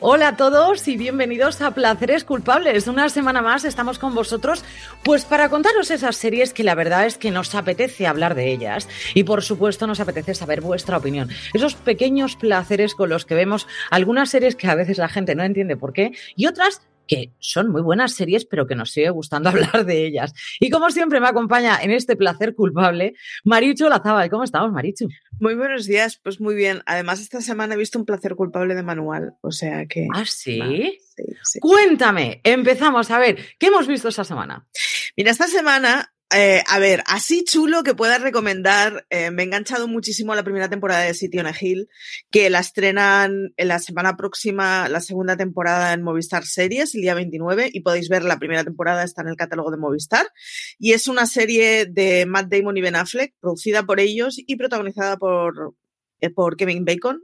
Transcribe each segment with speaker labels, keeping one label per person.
Speaker 1: Hola a todos y bienvenidos a Placeres Culpables. Una semana más estamos con vosotros pues para contaros esas series que la verdad es que nos apetece hablar de ellas y por supuesto nos apetece saber vuestra opinión. Esos pequeños placeres con los que vemos algunas series que a veces la gente no entiende por qué y otras que son muy buenas series, pero que nos sigue gustando hablar de ellas. Y como siempre me acompaña en este placer culpable, Marichu Lazábal. ¿Cómo estamos, Marichu?
Speaker 2: Muy buenos días, pues muy bien. Además, esta semana he visto un placer culpable de manual, o sea que...
Speaker 1: ¿Ah, sí?
Speaker 2: sí, sí.
Speaker 1: Cuéntame, empezamos a ver, ¿qué hemos visto esta semana?
Speaker 2: Mira, esta semana eh, a ver, así chulo que puedas recomendar. Eh, me he enganchado muchísimo la primera temporada de City on a Hill, que la estrenan en la semana próxima, la segunda temporada en Movistar Series, el día 29, y podéis ver la primera temporada, está en el catálogo de Movistar. Y es una serie de Matt Damon y Ben Affleck, producida por ellos y protagonizada por, eh, por Kevin Bacon,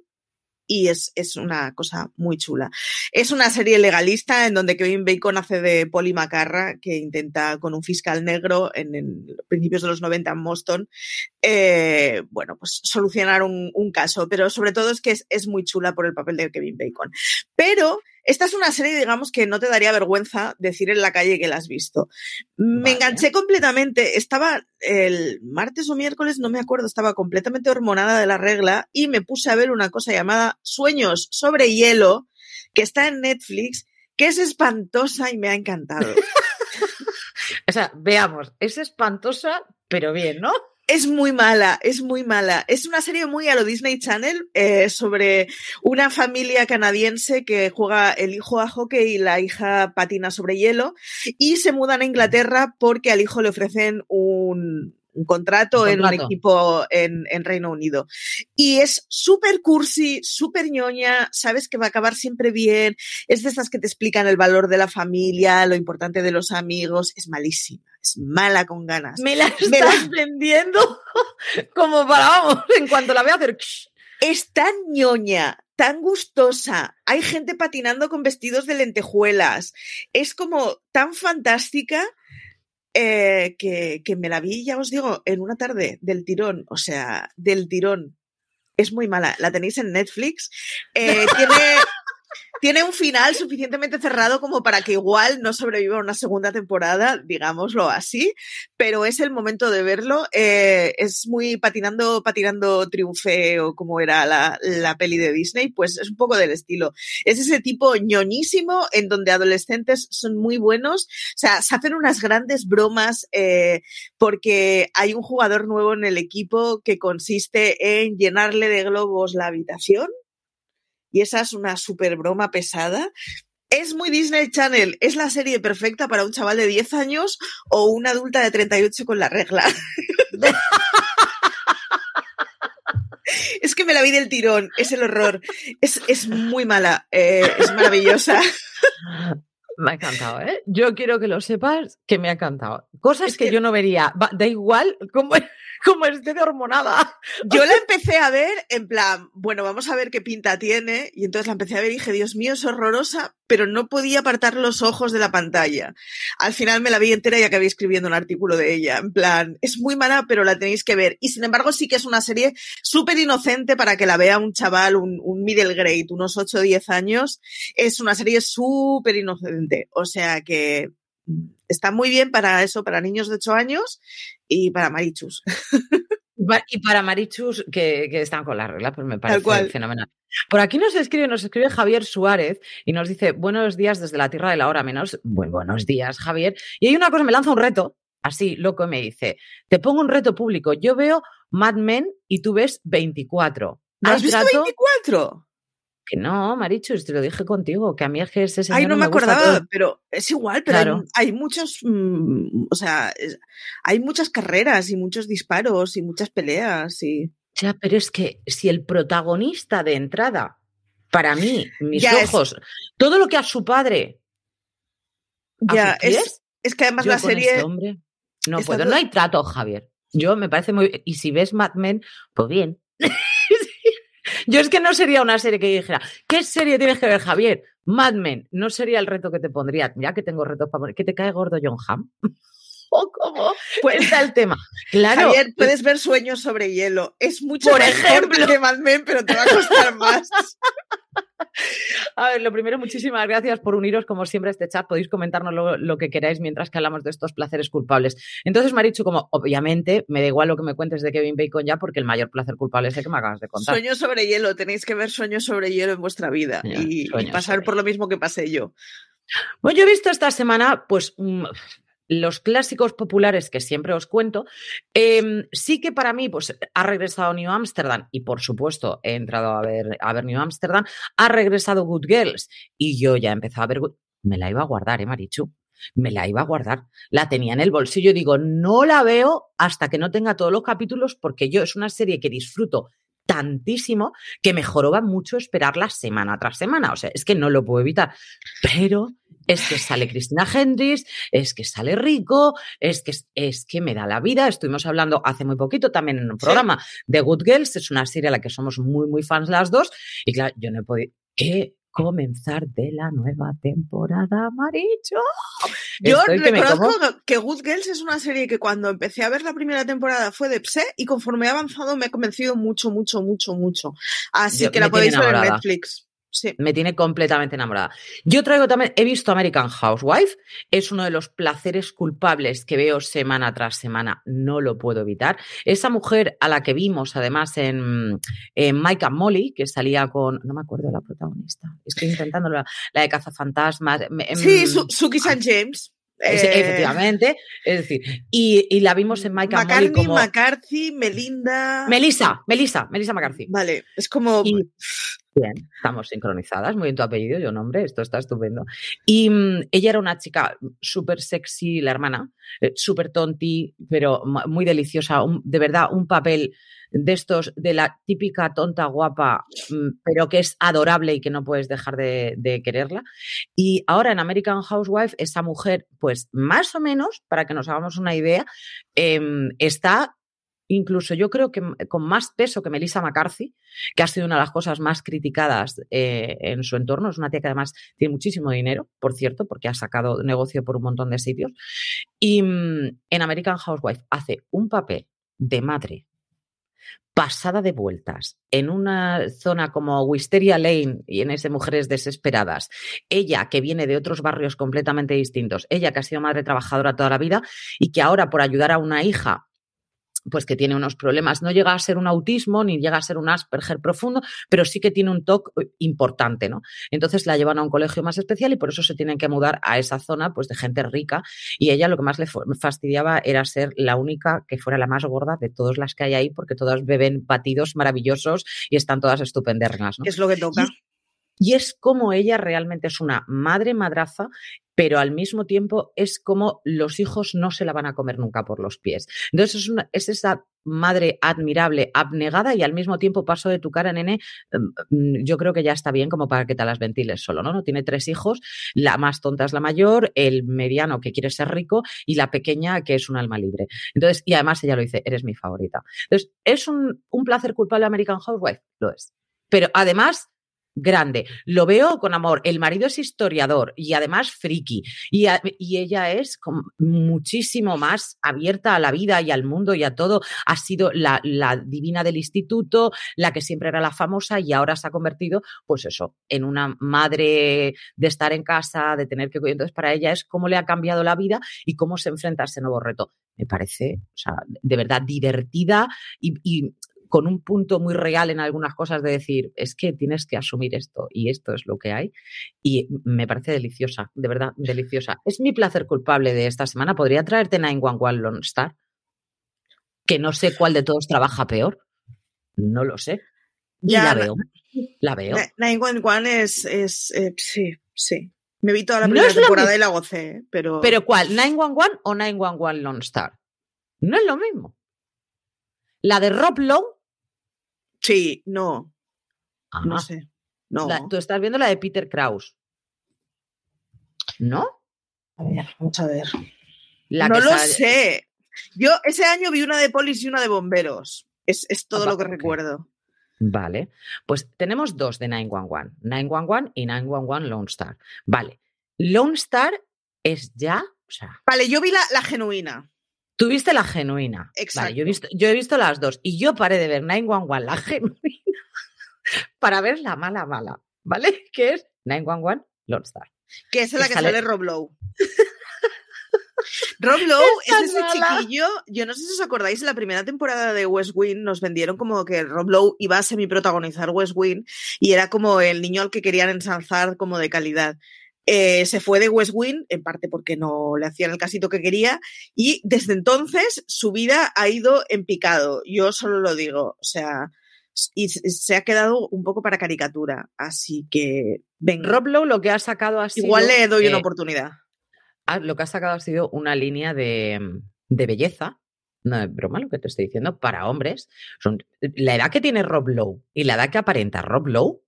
Speaker 2: y es, es, una cosa muy chula. Es una serie legalista en donde Kevin Bacon hace de Polly Macarra, que intenta con un fiscal negro en, principios de los 90 en Boston, eh, bueno, pues solucionar un, un, caso, pero sobre todo es que es, es, muy chula por el papel de Kevin Bacon. Pero esta es una serie, digamos, que no te daría vergüenza decir en la calle que la has visto. Me vale. enganché completamente, estaba el martes o miércoles, no me acuerdo, estaba completamente hormonada de la regla y me puse a ver una cosa llamada Sueños sobre hielo, que está en Netflix, que es espantosa y me ha encantado.
Speaker 1: o sea, veamos, es espantosa, pero bien, ¿no?
Speaker 2: Es muy mala, es muy mala. Es una serie muy a lo Disney Channel eh, sobre una familia canadiense que juega el hijo a hockey y la hija patina sobre hielo y se mudan a Inglaterra porque al hijo le ofrecen un, un contrato, un contrato, en un equipo en, en Reino Unido. Y es súper cursi, súper ñoña, sabes que va a acabar siempre bien, es de estas que te explican el valor de la familia, lo importante de los amigos, es malísima. Es mala con ganas.
Speaker 1: Me la estás Me la... vendiendo como para, vamos, en cuanto la veo hacer...
Speaker 2: Es tan ñoña, tan gustosa. Hay gente patinando con vestidos de lentejuelas. Es como tan fantástica eh, que, que, me la vi, ya os digo, en una tarde del tirón, o sea, del tirón. Es muy mala. La tenéis en Netflix. Eh, tiene, tiene un final suficientemente cerrado como para que igual no sobreviva una segunda temporada, digámoslo así, pero es el momento de verlo. Eh, es muy patinando, patinando triunfe o como era la, la, peli de Disney, pues es un poco del estilo. Es ese tipo ñoñísimo en donde adolescentes son muy buenos, o sea, se hacen unas grandes bromas eh, porque hay un jugador nuevo en el equipo que consiste en llenarle de globos la habitación y esa es una super broma pesada. Es muy Disney Channel, es la serie perfecta para un chaval de 10 años o una adulta de 38 con la regla. Es que me la vi del tirón, es el horror. Es, es muy mala, eh, es maravillosa.
Speaker 1: Me ha encantado, ¿eh? Yo quiero que lo sepas que me ha encantado. Cosas
Speaker 2: Es
Speaker 1: que,
Speaker 2: que-
Speaker 1: yo no vería. Va- da igual cómo, cómo esté de hormonada.
Speaker 2: Yo la empecé a ver en plan, bueno, vamos a ver qué pinta tiene. Y entonces la empecé a ver y dije, Dios mío, es horrorosa, pero no podía apartar los ojos de la pantalla. Al final me la vi entera y acabé escribiendo un artículo de ella. En plan, es muy mala, pero la tenéis que ver. Y sin embargo, sí que es una serie súper inocente para que la vea un chaval, un, un middle grade, unos 8 o 10 años. Es una serie súper inocente. O sea que está muy bien para eso, para niños de 8 años y para marichus.
Speaker 1: Y para Marichus, que, que están con la regla, pues me parece
Speaker 2: cual.
Speaker 1: fenomenal. Por aquí nos escribe, nos escribe Javier Suárez y nos dice, buenos días desde la tierra de la hora menos. Buen, buenos días, Javier. Y hay una cosa, me lanza un reto, así, loco, y me dice, te pongo un reto público. Yo veo Mad Men y tú ves 24.
Speaker 2: ¿No
Speaker 1: ¿Hay
Speaker 2: has visto
Speaker 1: trato?
Speaker 2: 24?
Speaker 1: Que no, Marichus, te lo dije contigo, que a mí es que ese señor
Speaker 2: Ay, no me
Speaker 1: gusta
Speaker 2: acordaba,
Speaker 1: todo.
Speaker 2: pero es igual, pero hay-
Speaker 1: Claro.
Speaker 2: hay, muchos, mm, o sea, es- hay muchas carreras y muchos disparos y muchas peleas y...
Speaker 1: Ya, pero es que si el protagonista de entrada, para mí, mis
Speaker 2: Ya es-
Speaker 1: ojos, todo lo que a su padre,
Speaker 2: Ya,
Speaker 1: pies,
Speaker 2: es, es que además la
Speaker 1: con
Speaker 2: serie...
Speaker 1: ese hombre no puedo.
Speaker 2: todo-
Speaker 1: No hay trato, Javier. Yo me parece muy. Y si ves Mad Men, pues bien. Yo es que no sería una serie que dijera, ¿qué serie tienes que ver, Javier? Mad Men. No sería el reto que te pondría. Ya que tengo retos para poner. ¿Que te cae gordo John Hamm? ¿O cómo? Pues está el tema. Claro.
Speaker 2: Javier, puedes ver Sueños sobre hielo. Es mucho
Speaker 1: Por
Speaker 2: mejor
Speaker 1: ejemplo.
Speaker 2: que Mad Men, pero te va a costar más.
Speaker 1: A ver, lo primero, muchísimas gracias por uniros, como siempre, a este chat. Podéis comentarnos lo, lo que queráis mientras que hablamos de estos placeres culpables. Entonces, Marichu, como obviamente me da igual lo que me cuentes de Kevin Bacon ya, porque el mayor placer culpable es el que me acabas de contar.
Speaker 2: Sueños sobre hielo. Tenéis que ver Sueños sobre hielo en vuestra vida y, y pasar por lo mismo que pasé yo.
Speaker 1: Bueno, yo he visto esta semana, pues, mm, los clásicos populares que siempre os cuento. Em, sí que para mí, pues, ha regresado New Amsterdam y, por supuesto, he entrado a ver, a ver New Amsterdam. Ha regresado Good Girls y yo ya empezado a ver. Me la iba a guardar, ¿eh, Marichu? Me la iba a guardar. La tenía en el bolsillo. Digo, no la veo hasta que no tenga todos los capítulos porque yo es una serie que disfruto tantísimo que me joroba mucho esperarla semana tras semana. O sea, es que no lo puedo evitar. Pero es que sale Cristina Hendricks, es que sale Rico, es que, es que me da la vida. Estuvimos hablando hace muy poquito también en un
Speaker 2: Sí.
Speaker 1: programa de Good Girls, es una serie a la que somos muy, muy fans las dos. Y claro, yo no he podido. ¿Qué? Comenzar de la nueva temporada, Maricho.
Speaker 2: Yo
Speaker 1: Estoy
Speaker 2: reconozco que Good Girls es una serie que cuando empecé a ver la primera temporada fue de Pse y conforme he avanzado me ha convencido mucho, mucho, mucho, mucho. Así
Speaker 1: Yo-
Speaker 2: que la podéis ver en. Netflix. Sí.
Speaker 1: Me tiene completamente enamorada. Yo traigo también, he visto American Housewife, es uno de los placeres culpables que veo semana tras semana, no lo puedo evitar. Esa mujer a la que vimos además en, en Mike and Molly, que salía con, no me acuerdo de la protagonista, estoy intentando la, la de Cazafantasmas. em,
Speaker 2: Sí, Su- Suki St. James.
Speaker 1: es-
Speaker 2: Eh,
Speaker 1: efectivamente, es decir, y, y la vimos en Mike and Molly como...
Speaker 2: McCarthy, Melinda.
Speaker 1: Melissa, Melissa, Melissa McCarthy.
Speaker 2: Vale, es como.
Speaker 1: Y- Bien, estamos sincronizadas, muy bien tu apellido, yo nombre, esto está estupendo. Y mm, ella era una chica súper sexy, la hermana, eh, súper tonti, pero mu- muy deliciosa, un- de verdad, un papel de estos, de la típica tonta guapa, mm, pero que es adorable y que no puedes dejar de, de quererla. Y ahora en American Housewife, esa mujer, pues más o menos, para que nos hagamos una idea, em, está incluso yo creo que con más peso que Melissa McCarthy, que ha sido una de las cosas más criticadas eh, en su entorno. Es una tía que además tiene muchísimo dinero, por cierto, porque ha sacado negocio por un montón de sitios. Y mm, en American Housewife hace un papel de madre pasada de vueltas en una zona como Wisteria Lane y en ese Mujeres Desesperadas. Ella que viene de otros barrios completamente distintos, ella que ha sido madre trabajadora toda la vida y que ahora por ayudar a una hija pues que tiene unos problemas. No llega a ser un autismo ni llega a ser un Asperger profundo, pero sí que tiene un TOC importante, ¿no? Entonces la llevan a un colegio más especial y por eso se tienen que mudar a esa zona, pues de gente rica. Y ella lo que más le fastidiaba era ser la única que fuera la más gorda de todas las que hay ahí, porque todas beben batidos maravillosos y están todas estupendernas, ¿no?
Speaker 2: Es lo que toca.
Speaker 1: Es como ella realmente es una madre madraza, pero al mismo tiempo es como los hijos no se la van a comer nunca por los pies. Entonces es, una, es esa madre admirable, abnegada y al mismo tiempo paso de tu cara, nene, mm, yo creo que ya está bien como para que te las ventiles solo, ¿no? No tiene tres hijos, la más tonta es la mayor, el mediano que quiere ser rico y la pequeña que es un alma libre. Entonces, y además ella lo dice, eres mi favorita. Entonces, ¿es un, un placer culpable American Housewife? Lo es. Pero además grande. Lo veo con amor. El marido es historiador y además friki. Y, y ella es muchísimo más abierta a la vida y al mundo y a todo. Ha sido la, la, divina del instituto, la que siempre era la famosa y ahora se ha convertido, pues eso, en una madre de estar en casa, de tener que cuidar. Entonces, para ella es cómo le ha cambiado la vida y cómo se enfrenta a ese nuevo reto. Me parece, o sea, de verdad divertida y, y con un punto muy real en algunas cosas de decir, es que tienes que asumir esto y esto es lo que hay. Y me parece deliciosa, de verdad, deliciosa. Es mi placer culpable de esta semana. ¿Podría traerte 911 Lone Star? Que no sé cuál de todos trabaja peor. No lo sé. Y ya, la veo. La veo.
Speaker 2: 911 es, es eh, sí, sí. Me vi toda la primera temporada y la gocé, pero.
Speaker 1: ¿Pero cuál? ¿911 o 911 Lone Star? No es lo mismo. La de Rob Lowe
Speaker 2: Sí, no. No sé. No.
Speaker 1: tú estás viendo la de Peter Kraus. ¿No?
Speaker 2: A ver, vamos a ver. no lo sé. Yo ese año vi una de polis y una de bomberos. Es, todo lo que recuerdo.
Speaker 1: Vale. Pues tenemos dos de 911. 911 y 911 Lone Star. Vale. Lone Star es ya. O sea,
Speaker 2: vale, yo vi la, la genuina.
Speaker 1: Tuviste la genuina. Exacto. yo, he visto, yo he visto las dos y yo paré de ver 911, la genuina, para ver la mala mala, ¿vale? Que es 911 Lone Star.
Speaker 2: Que es la que, sale... Rob Lowe. Rob Lowe es, ese chiquillo, yo no sé si os acordáis, en la primera temporada de West Wing nos vendieron como que Rob Lowe iba a semi-protagonizar West Wing y era como el niño al que querían ensalzar como de calidad. Eh, se fue de West Wing, en parte porque no le hacían el casito que quería, y desde entonces su vida ha ido en picado. Yo solo lo digo, o sea, y se ha quedado un poco para caricatura. Así que,
Speaker 1: ven. Rob Lowe lo que ha sacado ha sido.
Speaker 2: Igual le doy una oportunidad.
Speaker 1: Lo que ha sacado ha sido una línea de, de belleza. No es broma lo que te estoy diciendo, para hombres. Son, la edad que tiene Rob Lowe y la edad que aparenta Rob Lowe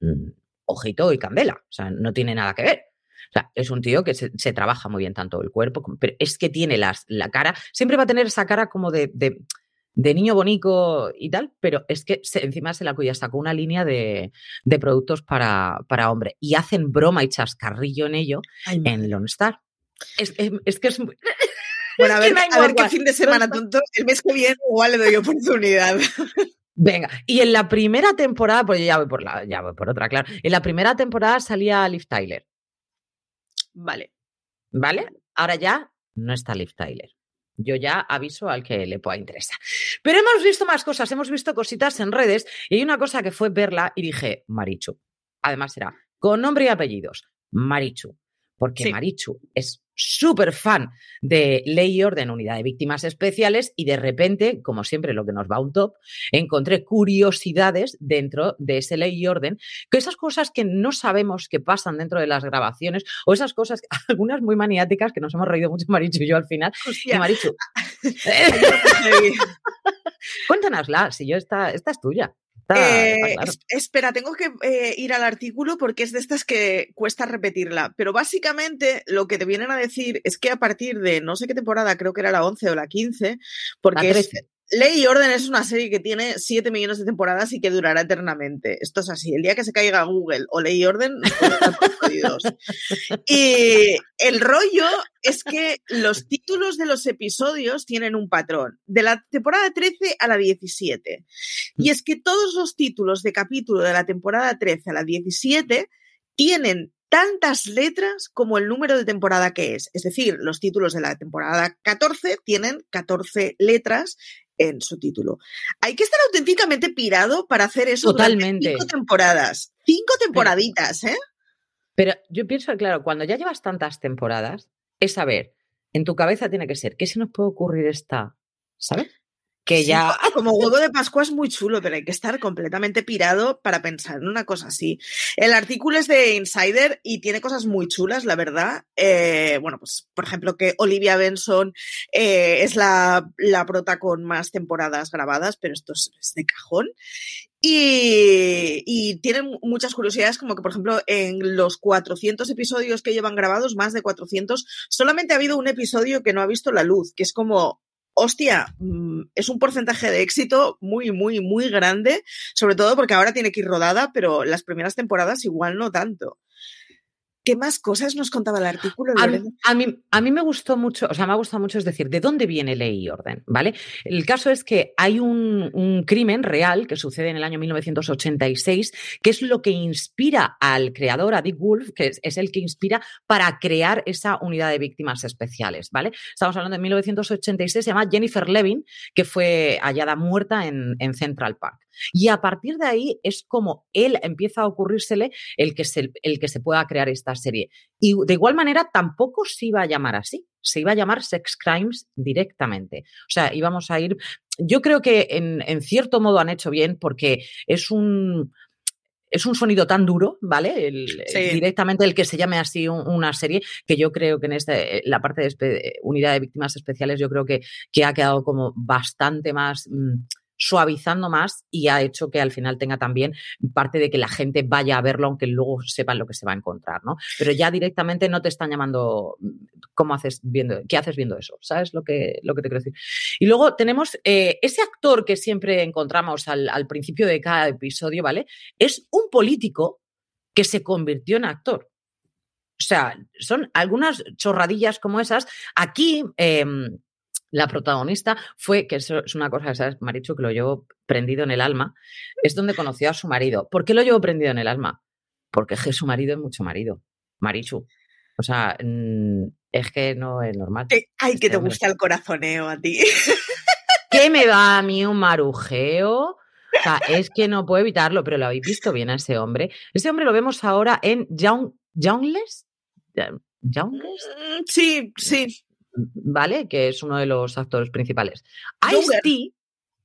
Speaker 1: mm, ojito y candela. O sea, no tiene nada que ver. O sea, es un tío que se, trabaja muy bien tanto el cuerpo, pero es que tiene las, la cara, siempre va a tener esa cara como de, de, niño bonito y tal, pero es que encima se la cuida, sacó una línea de, de productos para, para, hombre y hacen broma y chascarrillo en ello en Lone Star. Es, es, que es muy...
Speaker 2: Bueno, a ver, a ver qué fin de semana tonto. El mes que viene igual le doy oportunidad.
Speaker 1: Venga, y en la primera temporada, pues ya voy por la, ya voy por otra, claro. En la primera temporada salía Liv Tyler.
Speaker 2: Vale.
Speaker 1: ¿Vale? Ahora ya no está Liv Tyler. Yo ya aviso al que le pueda interesar. Pero hemos visto más cosas, hemos visto cositas en redes y hay una cosa que fue verla y dije, Marichu. Además era con nombre y apellidos, Marichu. Porque Marichu es súper fan de Ley y Orden, Unidad de Víctimas Especiales, y de repente, como siempre lo que nos va a un top, encontré curiosidades dentro de ese Ley y Orden, que esas cosas que no sabemos que pasan dentro de las grabaciones, o esas cosas, algunas muy maniáticas, que nos hemos reído mucho Marichu y yo al final. Marichu, cuéntanosla, si yo esta, esta es tuya.
Speaker 2: Eh, espera, tengo que eh, ir al artículo porque es de estas que cuesta repetirla. Pero básicamente lo que te vienen a decir es que a partir de no sé qué temporada, creo que era la 11 o la 15, porque es, Ley y Orden es una serie que tiene 7 millones de temporadas y que durará eternamente. Esto es así. El día que se caiga Google o Ley y Orden, Y el rollo es que los títulos de los episodios tienen un patrón. De la temporada 13 a la 17. Y es que todos los títulos de capítulo de la temporada 13 a la 17 tienen tantas letras como el número de temporada que es. Es decir, los títulos de la temporada 14 tienen 14 letras en su título. Hay que estar auténticamente pirado para hacer eso
Speaker 1: Totalmente.
Speaker 2: cinco temporadas. Cinco temporaditas, ¿eh?
Speaker 1: Pero yo pienso, claro, cuando ya llevas tantas temporadas, es saber, en tu cabeza tiene que ser, ¿qué se nos puede ocurrir esta? ¿Sabes? Que ya...
Speaker 2: Como huevo de Pascua es muy chulo, pero hay que estar completamente pirado para pensar en una cosa así. El artículo es de Insider y tiene cosas muy chulas, la verdad. Eh, bueno, pues por ejemplo que Olivia Benson eh, es la, la prota con más temporadas grabadas, pero esto es, de cajón. Y, y, tienen muchas curiosidades, como que, por ejemplo, en los 400 episodios que llevan grabados, más de 400, solamente ha habido un episodio que no ha visto la luz, que es como hostia, mm, es un porcentaje de éxito muy, muy, muy grande, sobre todo porque ahora tiene que ir rodada, pero las primeras temporadas igual no tanto. ¿Qué más cosas nos contaba el artículo?
Speaker 1: A mí, a, mí, me gustó mucho, o sea, me ha gustado mucho, es decir, ¿de dónde viene ley y orden? ¿Vale? El caso es que hay un, un, crimen real que sucede en el año 1986, que es lo que inspira al creador, a Dick Wolf, que es, el que inspira para crear esa unidad de víctimas especiales, ¿vale? Estamos hablando de 1986, se llama Jennifer Levin, que fue hallada muerta en, en Central Park. Y a partir de ahí es como él empieza a ocurrírsele el que se, el que se pueda crear esta serie. Y de igual manera tampoco se iba a llamar así, se iba a llamar Sex Crimes directamente. O sea, íbamos a ir... Yo creo que en, en cierto modo han hecho bien porque es un, es un sonido tan duro, ¿vale? directamente el que se llame así una serie, que yo creo que en este, la parte de unidad de víctimas especiales, yo creo que, que ha quedado como bastante más. Mm, suavizando más y ha hecho que al final tenga también parte de que la gente vaya a verlo aunque luego sepan lo que se va a encontrar, ¿no? Pero ya directamente no te están llamando cómo haces viendo, qué haces viendo eso, ¿sabes lo que, lo que te quiero decir? Y luego tenemos eh, ese actor que siempre encontramos al, principio de cada episodio, ¿vale? Es un político que se convirtió en actor. O sea, son algunas chorradillas como esas. Aquí, eh, la protagonista fue, que eso es una cosa, ¿sabes, Marichu? Que lo llevo prendido en el alma, es donde conoció a su marido. ¿Por qué lo llevo prendido en el alma? Porque es que su marido es mucho marido, Marichu. O sea, mm, es que no es normal.
Speaker 2: Ay, que te gusta el corazoneo a ti.
Speaker 1: ¿Qué me va a mí un marujeo? O sea, es que no puedo evitarlo, pero lo habéis visto bien a ese hombre. Ese hombre lo vemos ahora en Young, ¿Youngless? ¿Youngless?
Speaker 2: Mm, sí, sí.
Speaker 1: ¿Vale? Que es uno de los actores principales. Ice-T,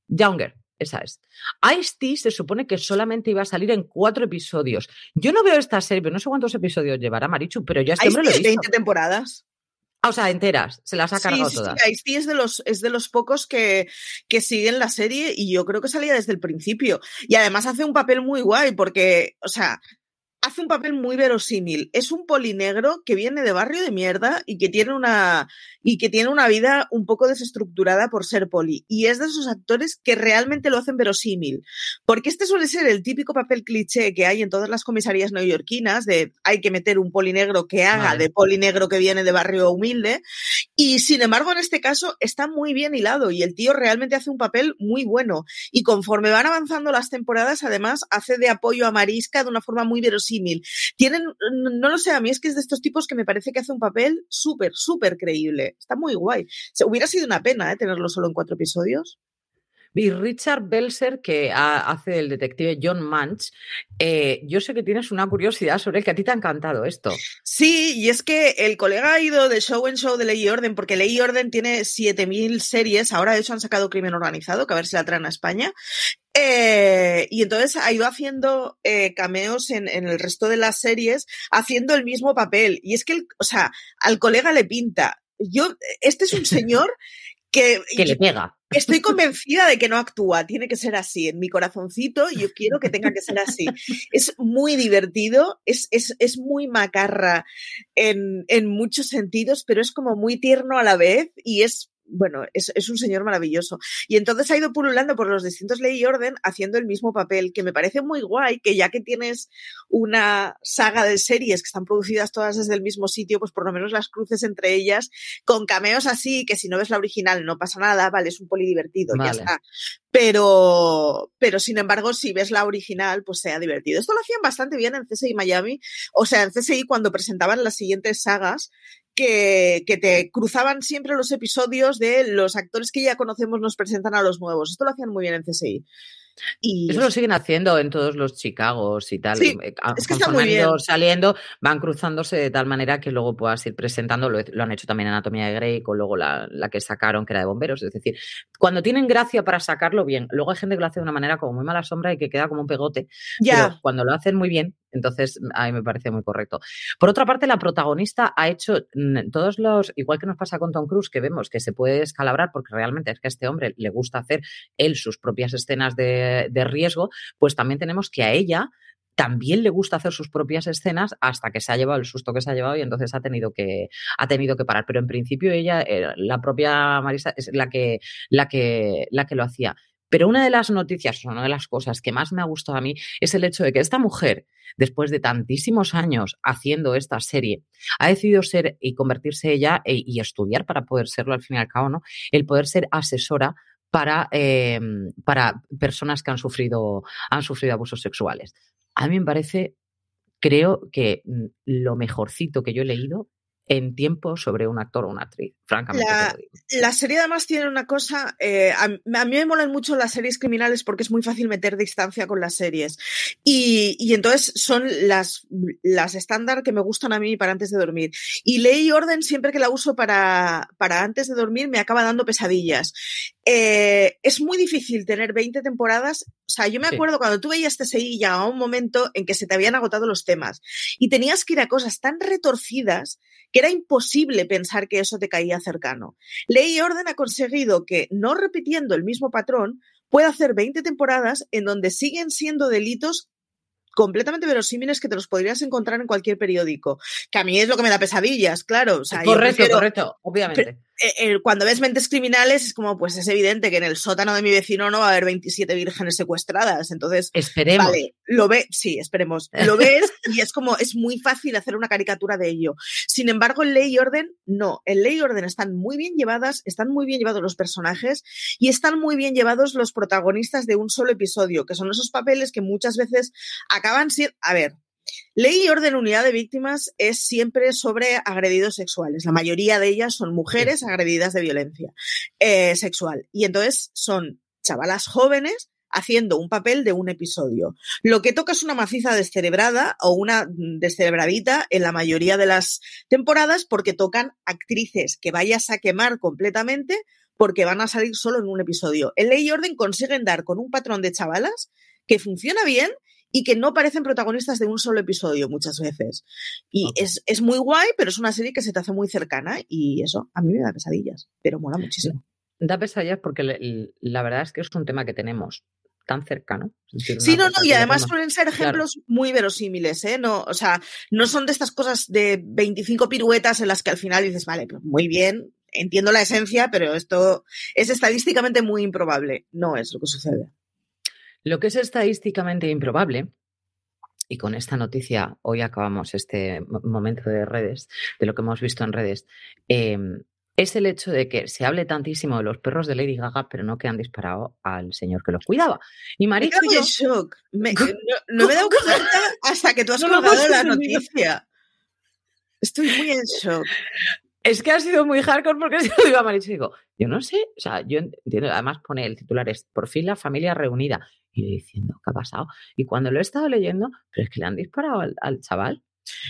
Speaker 1: Younger, esa es. Ice-T se supone que solamente iba a salir en cuatro episodios. Yo no veo esta serie, pero no sé cuántos episodios llevará Marichu, pero ya siempre lo he visto.
Speaker 2: 20 temporadas.
Speaker 1: Ah, o sea, enteras, se las ha cargado
Speaker 2: sí,
Speaker 1: todas.
Speaker 2: Sí, Ice-T es de los, es de los pocos que, que siguen la serie y yo creo que salía desde el principio. Y además hace un papel muy guay porque, o sea, hace un papel muy verosímil. Es un polinegro que viene de barrio de mierda y que tiene una y que tiene una vida un poco desestructurada por ser poli. Y es de esos actores que realmente lo hacen verosímil. Porque este suele ser el típico papel cliché que hay en todas las comisarías neoyorquinas de hay que meter un polinegro que haga de polinegro que viene de barrio humilde. Y sin embargo, en este caso está muy bien hilado y el tío realmente hace un papel muy bueno. Y conforme van avanzando las temporadas, además hace de apoyo a Marisca de una forma muy verosímil tienen, no lo sé, a mí es que es de estos tipos que me parece que hace un papel súper, súper creíble. Está muy guay. hubiera sido una pena ¿eh? tenerlo solo en cuatro episodios.
Speaker 1: Y Richard Belser, que hace el detective John Manch, eh, yo sé que tienes una curiosidad sobre el que a ti te ha encantado esto.
Speaker 2: Sí, y es que el colega ha ido de show en show de Ley y Orden, porque Ley y Orden tiene 7.000 series, ahora de hecho han sacado Crimen Organizado, que a ver si la traen a España. Eh, y entonces ha ido haciendo eh, cameos en, en, el resto de las series, haciendo el mismo papel. Y es que, el, o sea, al colega le pinta. Yo, este es un señor que,
Speaker 1: que le pega.
Speaker 2: Estoy convencida de que no actúa, tiene que ser así. En mi corazoncito yo quiero que tenga que ser así. Es muy divertido, es, es, es muy macarra en, en muchos sentidos, pero es como muy tierno a la vez y es bueno, es, es, un señor maravilloso. Y entonces ha ido pululando por los distintos ley y orden haciendo el mismo papel, que me parece muy guay, que ya que tienes una saga de series que están producidas todas desde el mismo sitio, pues por lo menos las cruces entre ellas con cameos así, que si no ves la original no pasa nada, vale, es un poli divertido, ya está. Pero, pero sin embargo, si ves la original, pues sea divertido. Esto lo hacían bastante bien en CSI Miami, o sea, en CSI cuando presentaban las siguientes sagas, que, que, te cruzaban siempre los episodios de los actores que ya conocemos nos presentan a los nuevos. Esto lo hacían muy bien en CSI.
Speaker 1: Y Eso lo siguen haciendo en todos los Chicagos y tal.
Speaker 2: Sí, eh, es que está muy bien.
Speaker 1: saliendo, van cruzándose de tal manera que luego puedas ir presentando. Lo, lo han hecho también Anatomía de Grey, con luego la, la, que sacaron, que era de bomberos. Es decir, cuando tienen gracia para sacarlo bien, luego hay gente que lo hace de una manera como muy mala sombra y que queda como un pegote.
Speaker 2: Ya.
Speaker 1: Pero cuando lo hacen muy bien, entonces, a mí me parece muy correcto. Por otra parte, la protagonista ha hecho mm, todos los, igual que nos pasa con Tom Cruise, que vemos que se puede escalabrar porque realmente es que a este hombre le gusta hacer él sus propias escenas de, de riesgo, pues también tenemos que a ella también le gusta hacer sus propias escenas hasta que se ha llevado el susto que se ha llevado y entonces ha tenido que, ha tenido que parar. Pero en principio ella, eh, la propia Marisa, es la que, la que, la que lo hacía. Pero una de las noticias, una de las cosas que más me ha gustado a mí es el hecho de que esta mujer, después de tantísimos años haciendo esta serie, ha decidido ser y convertirse ella e, y estudiar para poder serlo al fin y al cabo, ¿no? El poder ser asesora para, eh, para personas que han sufrido, han sufrido abusos sexuales. A mí me parece, creo que mm, lo mejorcito que yo he leído en tiempo sobre un actor o una actriz, francamente.
Speaker 2: La, la serie además tiene una cosa, eh, a, a, mí me molan mucho las series criminales porque es muy fácil meter distancia con las series. Y, y entonces son las, las estándar que me gustan a mí para antes de dormir. Y ley y orden, siempre que la uso para, para antes de dormir, me acaba dando pesadillas. Eh, es muy difícil tener 20 temporadas. O sea, yo me acuerdo sí. cuando tú veías TSI ya a un momento en que se te habían agotado los temas y tenías que ir a cosas tan retorcidas que era imposible pensar que eso te caía cercano. Ley y Orden ha conseguido que, no repitiendo el mismo patrón, pueda hacer 20 temporadas en donde siguen siendo delitos completamente verosímiles que te los podrías encontrar en cualquier periódico. Que a mí es lo que me da pesadillas, claro. O sea,
Speaker 1: correcto, prefiero, correcto, obviamente.
Speaker 2: Eh, cuando ves mentes criminales es como, pues es evidente que en el sótano de mi vecino no va a haber 27 vírgenes secuestradas. Entonces,
Speaker 1: esperemos.
Speaker 2: Vale, lo ve, sí, esperemos. Lo ves y es como, es muy fácil hacer una caricatura de ello. Sin embargo, en Ley y Orden, no. En Ley y Orden están muy bien llevadas, están muy bien llevados los personajes y están muy bien llevados los protagonistas de un solo episodio, que son esos papeles que muchas veces acaban siendo, a ver, Ley y orden unidad de víctimas es siempre sobre agredidos sexuales. La mayoría de ellas son mujeres agredidas de violencia eh, sexual. Y entonces son chavalas jóvenes haciendo un papel de un episodio. Lo que toca es una maciza descerebrada o una descerebradita en la mayoría de las temporadas porque tocan actrices que vayas a quemar completamente porque van a salir solo en un episodio. En Ley y Orden consiguen dar con un patrón de chavalas que funciona bien y que no parecen protagonistas de un solo episodio muchas veces. Y okay. es, es, muy guay, pero es una serie que se te hace muy cercana y eso a mí me da pesadillas, pero mola muchísimo.
Speaker 1: Da pesadillas porque le, la verdad es que es un tema que tenemos tan cercano.
Speaker 2: Sí, no, no, y además suelen ser ejemplos claro. muy verosímiles, ¿eh? No, o sea, no son de estas cosas de 25 piruetas en las que al final dices, vale, pues muy bien, entiendo la esencia, pero esto es estadísticamente muy improbable. No es lo que sucede.
Speaker 1: Lo que es estadísticamente improbable, y con esta noticia hoy acabamos este momento de redes, de lo que hemos visto en redes, eh, es el hecho de que se hable tantísimo de los perros de Lady Gaga, pero no que han disparado al señor que los cuidaba. Y Marichu
Speaker 2: me
Speaker 1: yo...
Speaker 2: shock. Me, no, no, me he dado cuenta hasta que tú has no colgado la noticia. Estoy muy en shock.
Speaker 1: Es que ha sido muy hardcore porque se lo digo a Marichu y digo, yo no sé, o sea, yo entiendo, además pone el titular es, por fin la familia reunida. Y yo diciendo, ¿qué ha pasado? Y cuando lo he estado leyendo, pero es que le han disparado al, al chaval.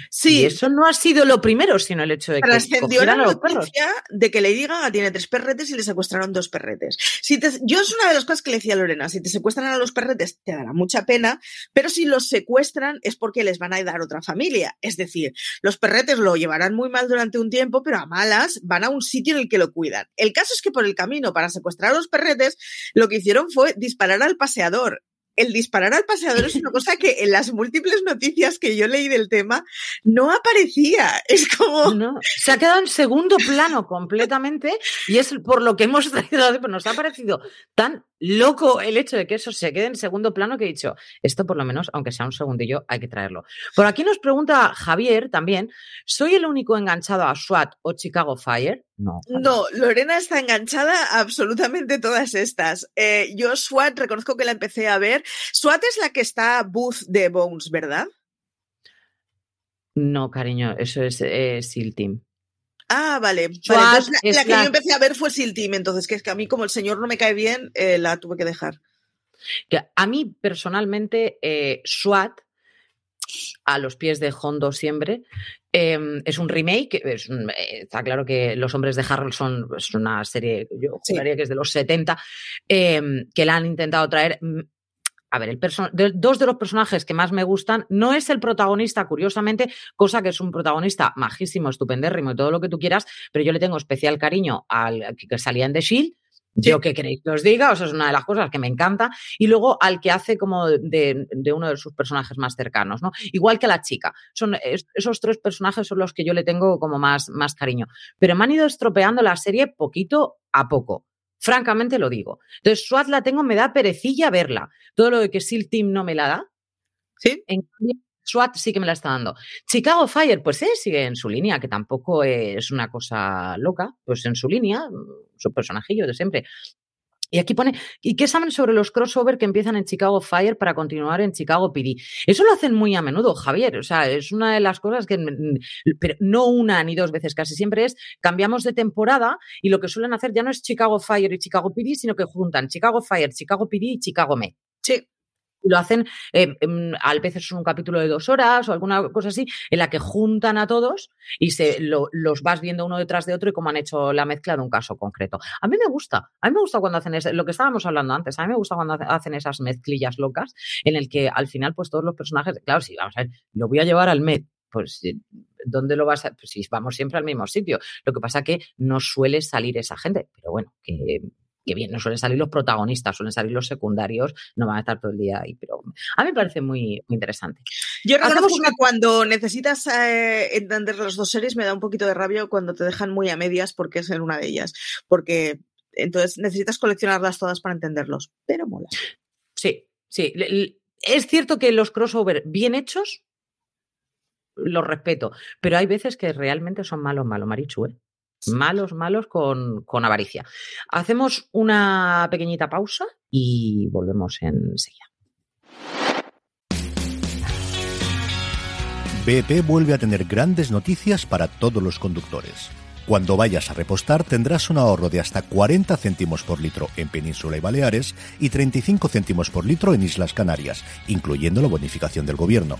Speaker 2: Sí.
Speaker 1: Y eso no ha sido lo primero, sino el hecho de que
Speaker 2: trascendió la noticia de que Lady Gaga tiene tres perretes y le secuestraron dos perretes. Si te, yo es una de las cosas que le decía a Lorena, si te secuestran a los perretes te dará mucha pena, pero si los secuestran es porque les van a dar otra familia. Es decir, los perretes lo llevarán muy mal durante un tiempo, pero a malas van a un sitio en el que lo cuidan. El caso es que por el camino para secuestrar a los perretes, lo que hicieron fue disparar al paseador el disparar al paseador es una cosa que en las múltiples noticias que yo leí del tema no aparecía. Es como.
Speaker 1: Se ha quedado en segundo plano completamente y es por lo que hemos traído. Nos ha parecido tan loco el hecho de que eso se quede en segundo plano que he dicho, esto por lo menos, aunque sea un segundillo, hay que traerlo. Por aquí nos pregunta Javier también: ¿soy el único enganchado a SWAT o Chicago Fire? No.
Speaker 2: No, Lorena está enganchada a absolutamente todas estas. Eh, yo SWAT reconozco que la empecé a ver. SWAT es la que está Booth de Bones, ¿verdad?
Speaker 1: No, cariño, eso es eh, SEAL Team.
Speaker 2: Ah, vale. la, que yo empecé a ver fue Seal Team, entonces que es que a mí como el señor no me cae bien, eh, la tuve que dejar.
Speaker 1: A mí personalmente, eh, SWAT, a los pies de Hondo siempre, em, es un remake. Es eh, está claro que Los Hombres de Harrelson es una serie, yo juraría que es de los 70, em, que la han intentado traer. A ver, el dos de los personajes que más me gustan no es el protagonista, curiosamente, cosa que es un protagonista majísimo, estupendérrimo y todo lo que tú quieras, pero yo le tengo especial cariño al que salía en The Shield yo qué queréis que os diga, o sea, es una de las cosas que me encanta. Y luego al que hace como de, uno de sus personajes más cercanos, ¿no? Igual que a la chica. Son esos tres personajes son los que yo le tengo como más, más cariño. Pero me han ido estropeando la serie poquito a poco. Francamente lo digo. Entonces, SWAT la tengo, me da perecilla verla. Todo lo de que SEAL Team no me la da.
Speaker 2: Sí.
Speaker 1: En SWAT sí que me la está dando. Chicago Fire, pues eh, sigue en su línea, que tampoco es una cosa loca, pues en su línea, su personajillo de siempre. Y aquí pone, ¿y qué saben sobre los crossover que empiezan en Chicago Fire para continuar en Chicago PD? Eso lo hacen muy a menudo, Javier. O sea, es una de las cosas que, pero no una ni dos veces, casi siempre es cambiamos de temporada y lo que suelen hacer ya no es Chicago Fire y Chicago PD, sino que juntan Chicago Fire, Chicago PD y Chicago Med.
Speaker 2: Sí
Speaker 1: lo hacen, eh, a veces es un capítulo de dos horas o alguna cosa así, en la que juntan a todos y se los vas viendo uno detrás de otro y cómo han hecho la mezcla de un caso concreto. A mí me gusta, a mí me gusta cuando hacen lo que estábamos hablando antes, a mí me gusta cuando hacen esas mezclillas locas en el que al final pues todos los personajes, claro, sí, vamos a ver, lo voy a llevar al Met, pues ¿dónde lo vas a...? Pues si vamos siempre al mismo sitio. Lo que pasa que no suele salir esa gente, pero bueno, que que bien, no suelen salir los protagonistas, suelen salir los secundarios, no van a estar todo el día ahí, pero a mí me parece muy, interesante.
Speaker 2: Yo reconozco que cuando necesitas eh, entender las dos series me da un poquito de rabia cuando te dejan muy a medias porque es en una de ellas, porque entonces necesitas coleccionarlas todas para entenderlos, pero mola.
Speaker 1: Sí, sí. Es cierto que los crossover bien hechos los respeto, pero hay veces que realmente son malos, malos, Marichu, ¿eh? Malos, malos con, con avaricia. Hacemos una pequeñita pausa y volvemos enseguida.
Speaker 3: BP vuelve a tener grandes noticias para todos los conductores. Cuando vayas a repostar tendrás un ahorro de hasta 40 céntimos por litro en Península y Baleares y 35 céntimos por litro en Islas Canarias, incluyendo la bonificación del gobierno.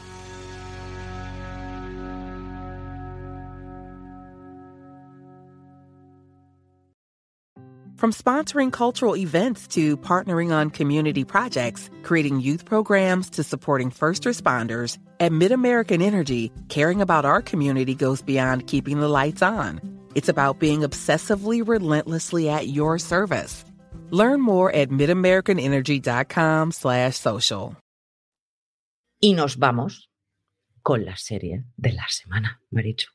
Speaker 4: From sponsoring cultural events to partnering on community projects, creating youth programs to supporting first responders, at MidAmerican Energy, caring about our community goes beyond keeping the lights on. It's about being obsessively relentlessly at your service. Learn more at midamericanenergy.com slash social.
Speaker 1: Y nos vamos con la serie de la semana, Marichu.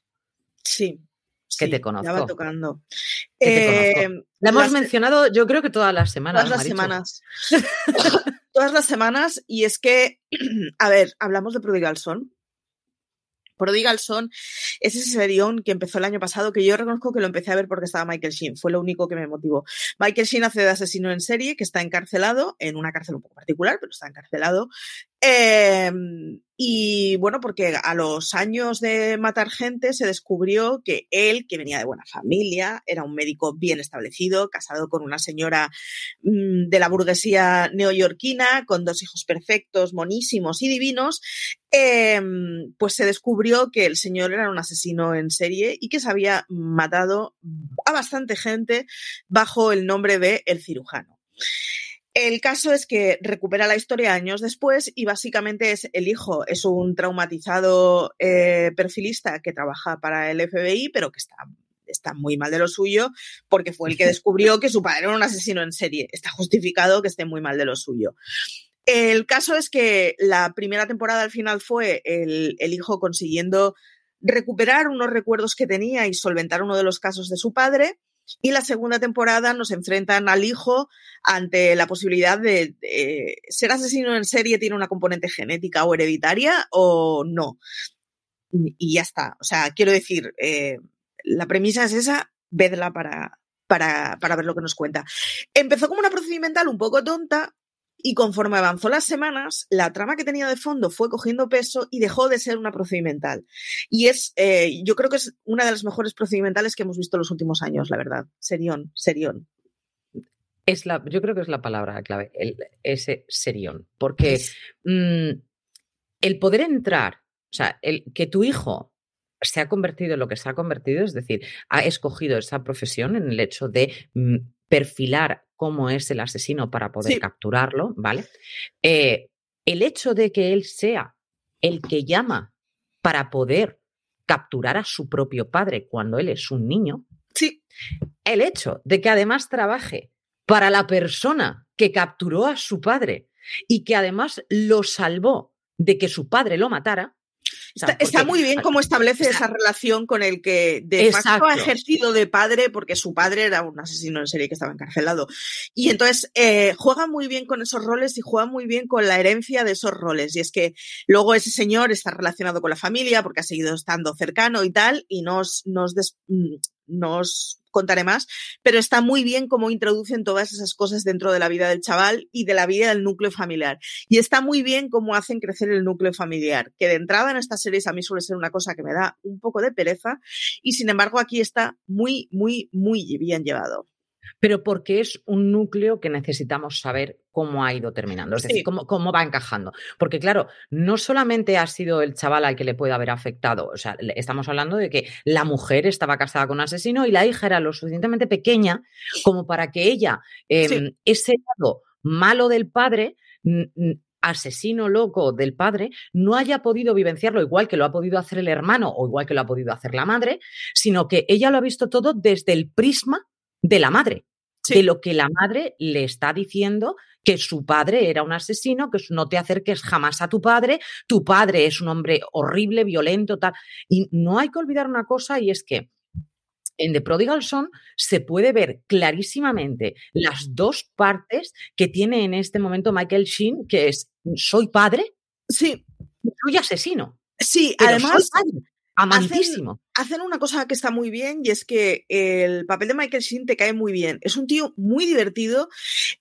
Speaker 2: Sí,
Speaker 1: que te conozco. Ya
Speaker 2: va tocando.
Speaker 1: Eh, la hemos mencionado, yo creo que todas las semanas.
Speaker 2: Todas las semanas. todas las semanas. Y es que, a ver, hablamos de Prodigal Son. Prodigal Son es ese serión que empezó el año pasado, que yo reconozco que lo empecé a ver porque estaba Michael Sheen, fue lo único que me motivó. Michael Sheen hace de asesino en serie, que está encarcelado, en una cárcel un poco particular, pero está encarcelado, Em, y bueno, porque a los años de matar gente se descubrió que él, que venía de buena familia, era un médico bien establecido, casado con una señora mm, de la burguesía neoyorquina, con dos hijos perfectos, monísimos y divinos, em, pues se descubrió que el señor era un asesino en serie y que se había matado a bastante gente bajo el nombre de El Cirujano. El caso es que recupera la historia años después y básicamente es el hijo, es un traumatizado eh, perfilista que trabaja para el FBI, pero que está, está muy mal de lo suyo porque fue el que descubrió que su padre era un asesino en serie. Está justificado que esté muy mal de lo suyo. El caso es que la primera temporada al final fue el, el hijo consiguiendo recuperar unos recuerdos que tenía y solventar uno de los casos de su padre Y la segunda temporada nos enfrentan al hijo ante la posibilidad de, ser asesino en serie tiene una componente genética o hereditaria o no. Y ya está. O sea, quiero decir, eh, la premisa es esa, vedla para, para, para ver lo que nos cuenta. Empezó como una procedimental un poco tonta, y conforme avanzó las semanas, la trama que tenía de fondo fue cogiendo peso y dejó de ser una procedimental. Y es, eh, yo creo que es una de las mejores procedimentales que hemos visto en los últimos años, la verdad. Serión, serión.
Speaker 1: Es la, yo creo que es la palabra clave, el, ese serión. Porque mm, el poder entrar, o sea, el que tu hijo se ha convertido en lo que se ha convertido, es decir, ha escogido esa profesión en el hecho de mm, perfilar cómo es el asesino para poder capturarlo, ¿vale? Eh, el hecho de que él sea el que llama para poder capturar a su propio padre cuando él es un niño.
Speaker 2: Sí.
Speaker 1: El hecho de que además trabaje para la persona que capturó a su padre y que además lo salvó de que su padre lo matara,
Speaker 2: Está, muy bien cómo establece esa relación con el que de facto ha ejercido de padre, porque su padre era un asesino en serie que estaba encarcelado. Y entonces eh, juega muy bien con esos roles y juega muy bien con la herencia de esos roles. Y es que luego ese señor está relacionado con la familia porque ha seguido estando cercano y tal, y nos, nos, mm, nos contaré más, pero está muy bien cómo introducen todas esas cosas dentro de la vida del chaval y de la vida del núcleo familiar. Y está muy bien cómo hacen crecer el núcleo familiar, que de entrada en estas series a mí suele ser una cosa que me da un poco de pereza y sin embargo aquí está muy, muy, muy bien llevado
Speaker 1: pero porque es un núcleo que necesitamos saber cómo ha ido terminando, es decir, cómo, cómo, va encajando. Porque claro, no solamente ha sido el chaval al que le puede haber afectado, o sea, estamos hablando de que la mujer estaba casada con un asesino y la hija era lo suficientemente pequeña como para que ella, em, ese lado malo del padre, asesino loco del padre no haya podido vivenciarlo igual que lo ha podido hacer el hermano o igual que lo ha podido hacer la madre, sino que ella lo ha visto todo desde el prisma de la madre, de lo que la madre le está diciendo que su padre era un asesino, que no te acerques jamás a tu padre, tu padre es un hombre horrible, violento, tal. Y no hay que olvidar una cosa y es que en The Prodigal Son se puede ver clarísimamente las dos partes que tiene en este momento Michael Sheen, que es soy padre,
Speaker 2: sí,
Speaker 1: soy asesino.
Speaker 2: Sí, además,
Speaker 1: Amantísimo.
Speaker 2: Hacen, una cosa que está muy bien y es que el papel de Michael Sheen te cae muy bien. Es un tío muy divertido.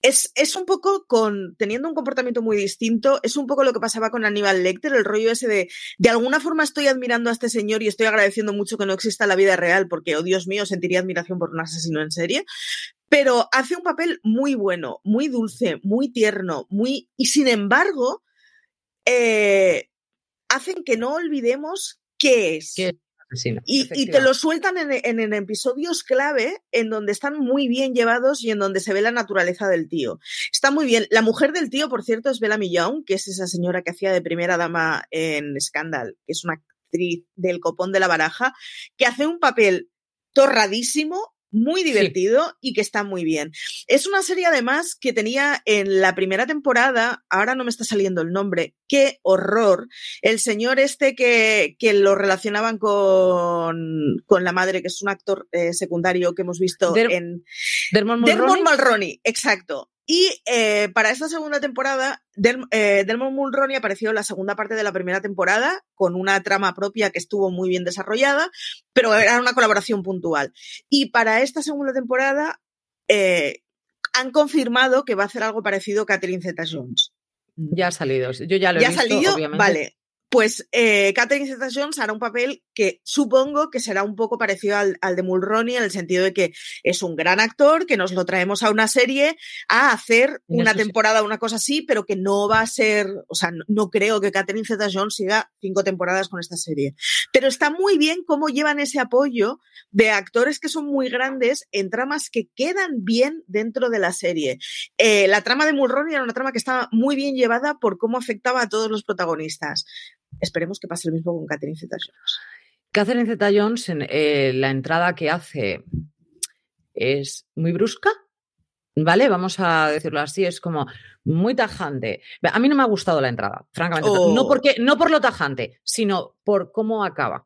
Speaker 2: Es, es un poco con, teniendo un comportamiento muy distinto, es un poco lo que pasaba con Aníbal Lecter, el rollo ese de, de alguna forma estoy admirando a este señor y estoy agradeciendo mucho que no exista la vida real porque, oh Dios mío, sentiría admiración por un asesino en serie. Pero hace un papel muy bueno, muy dulce, muy tierno, muy, y sin embargo, eh, hacen que no olvidemos qué es. y, te lo sueltan en, en, episodios clave en donde están muy bien llevados y en donde se ve la naturaleza del tío. Está muy bien. La mujer del tío, por cierto, es Bella Young, que es esa señora que hacía de primera dama en Scandal, que es una actriz del copón de la baraja, que hace un papel torradísimo, muy divertido y que está muy bien. Es una serie además que tenía en la primera temporada, ahora no me está saliendo el nombre, qué horror, el señor este que, que lo relacionaban con, con, la madre, que es un actor eh, secundario que hemos visto en...
Speaker 1: Dermot Mulroney.
Speaker 2: exacto. Y eh, para esta segunda temporada, Del, eh, Delmon Mulroney apareció en la segunda parte de la primera temporada con una trama propia que estuvo muy bien desarrollada, pero era una colaboración puntual. Y para esta segunda temporada eh, han confirmado que va a hacer algo parecido a Catherine Zeta-Jones.
Speaker 1: Ya ha salido, yo ya lo he
Speaker 2: ¿Ya
Speaker 1: visto,
Speaker 2: ha salido? Vale, pues eh, Catherine Zeta-Jones hará un papel que supongo que será un poco parecido al, de Mulroney en el sentido de que es un gran actor, que nos lo traemos a una serie a hacer una temporada, una cosa así, pero que no va a ser, o sea, no, creo que Catherine Zeta-Jones siga cinco temporadas con esta serie. Pero está muy bien cómo llevan ese apoyo de actores que son muy grandes en tramas que quedan bien dentro de la serie. Eh, la trama de Mulroney era una trama que estaba muy bien llevada por cómo afectaba a todos los protagonistas. Esperemos que pase lo mismo con Catherine Zeta-Jones.
Speaker 1: Catherine Zeta-Jones, eh, la entrada que hace es muy brusca, ¿vale? Vamos a decirlo así, es como muy tajante. A mí no me ha gustado la entrada, francamente. No, oh. porque, no por lo tajante, sino por cómo acaba.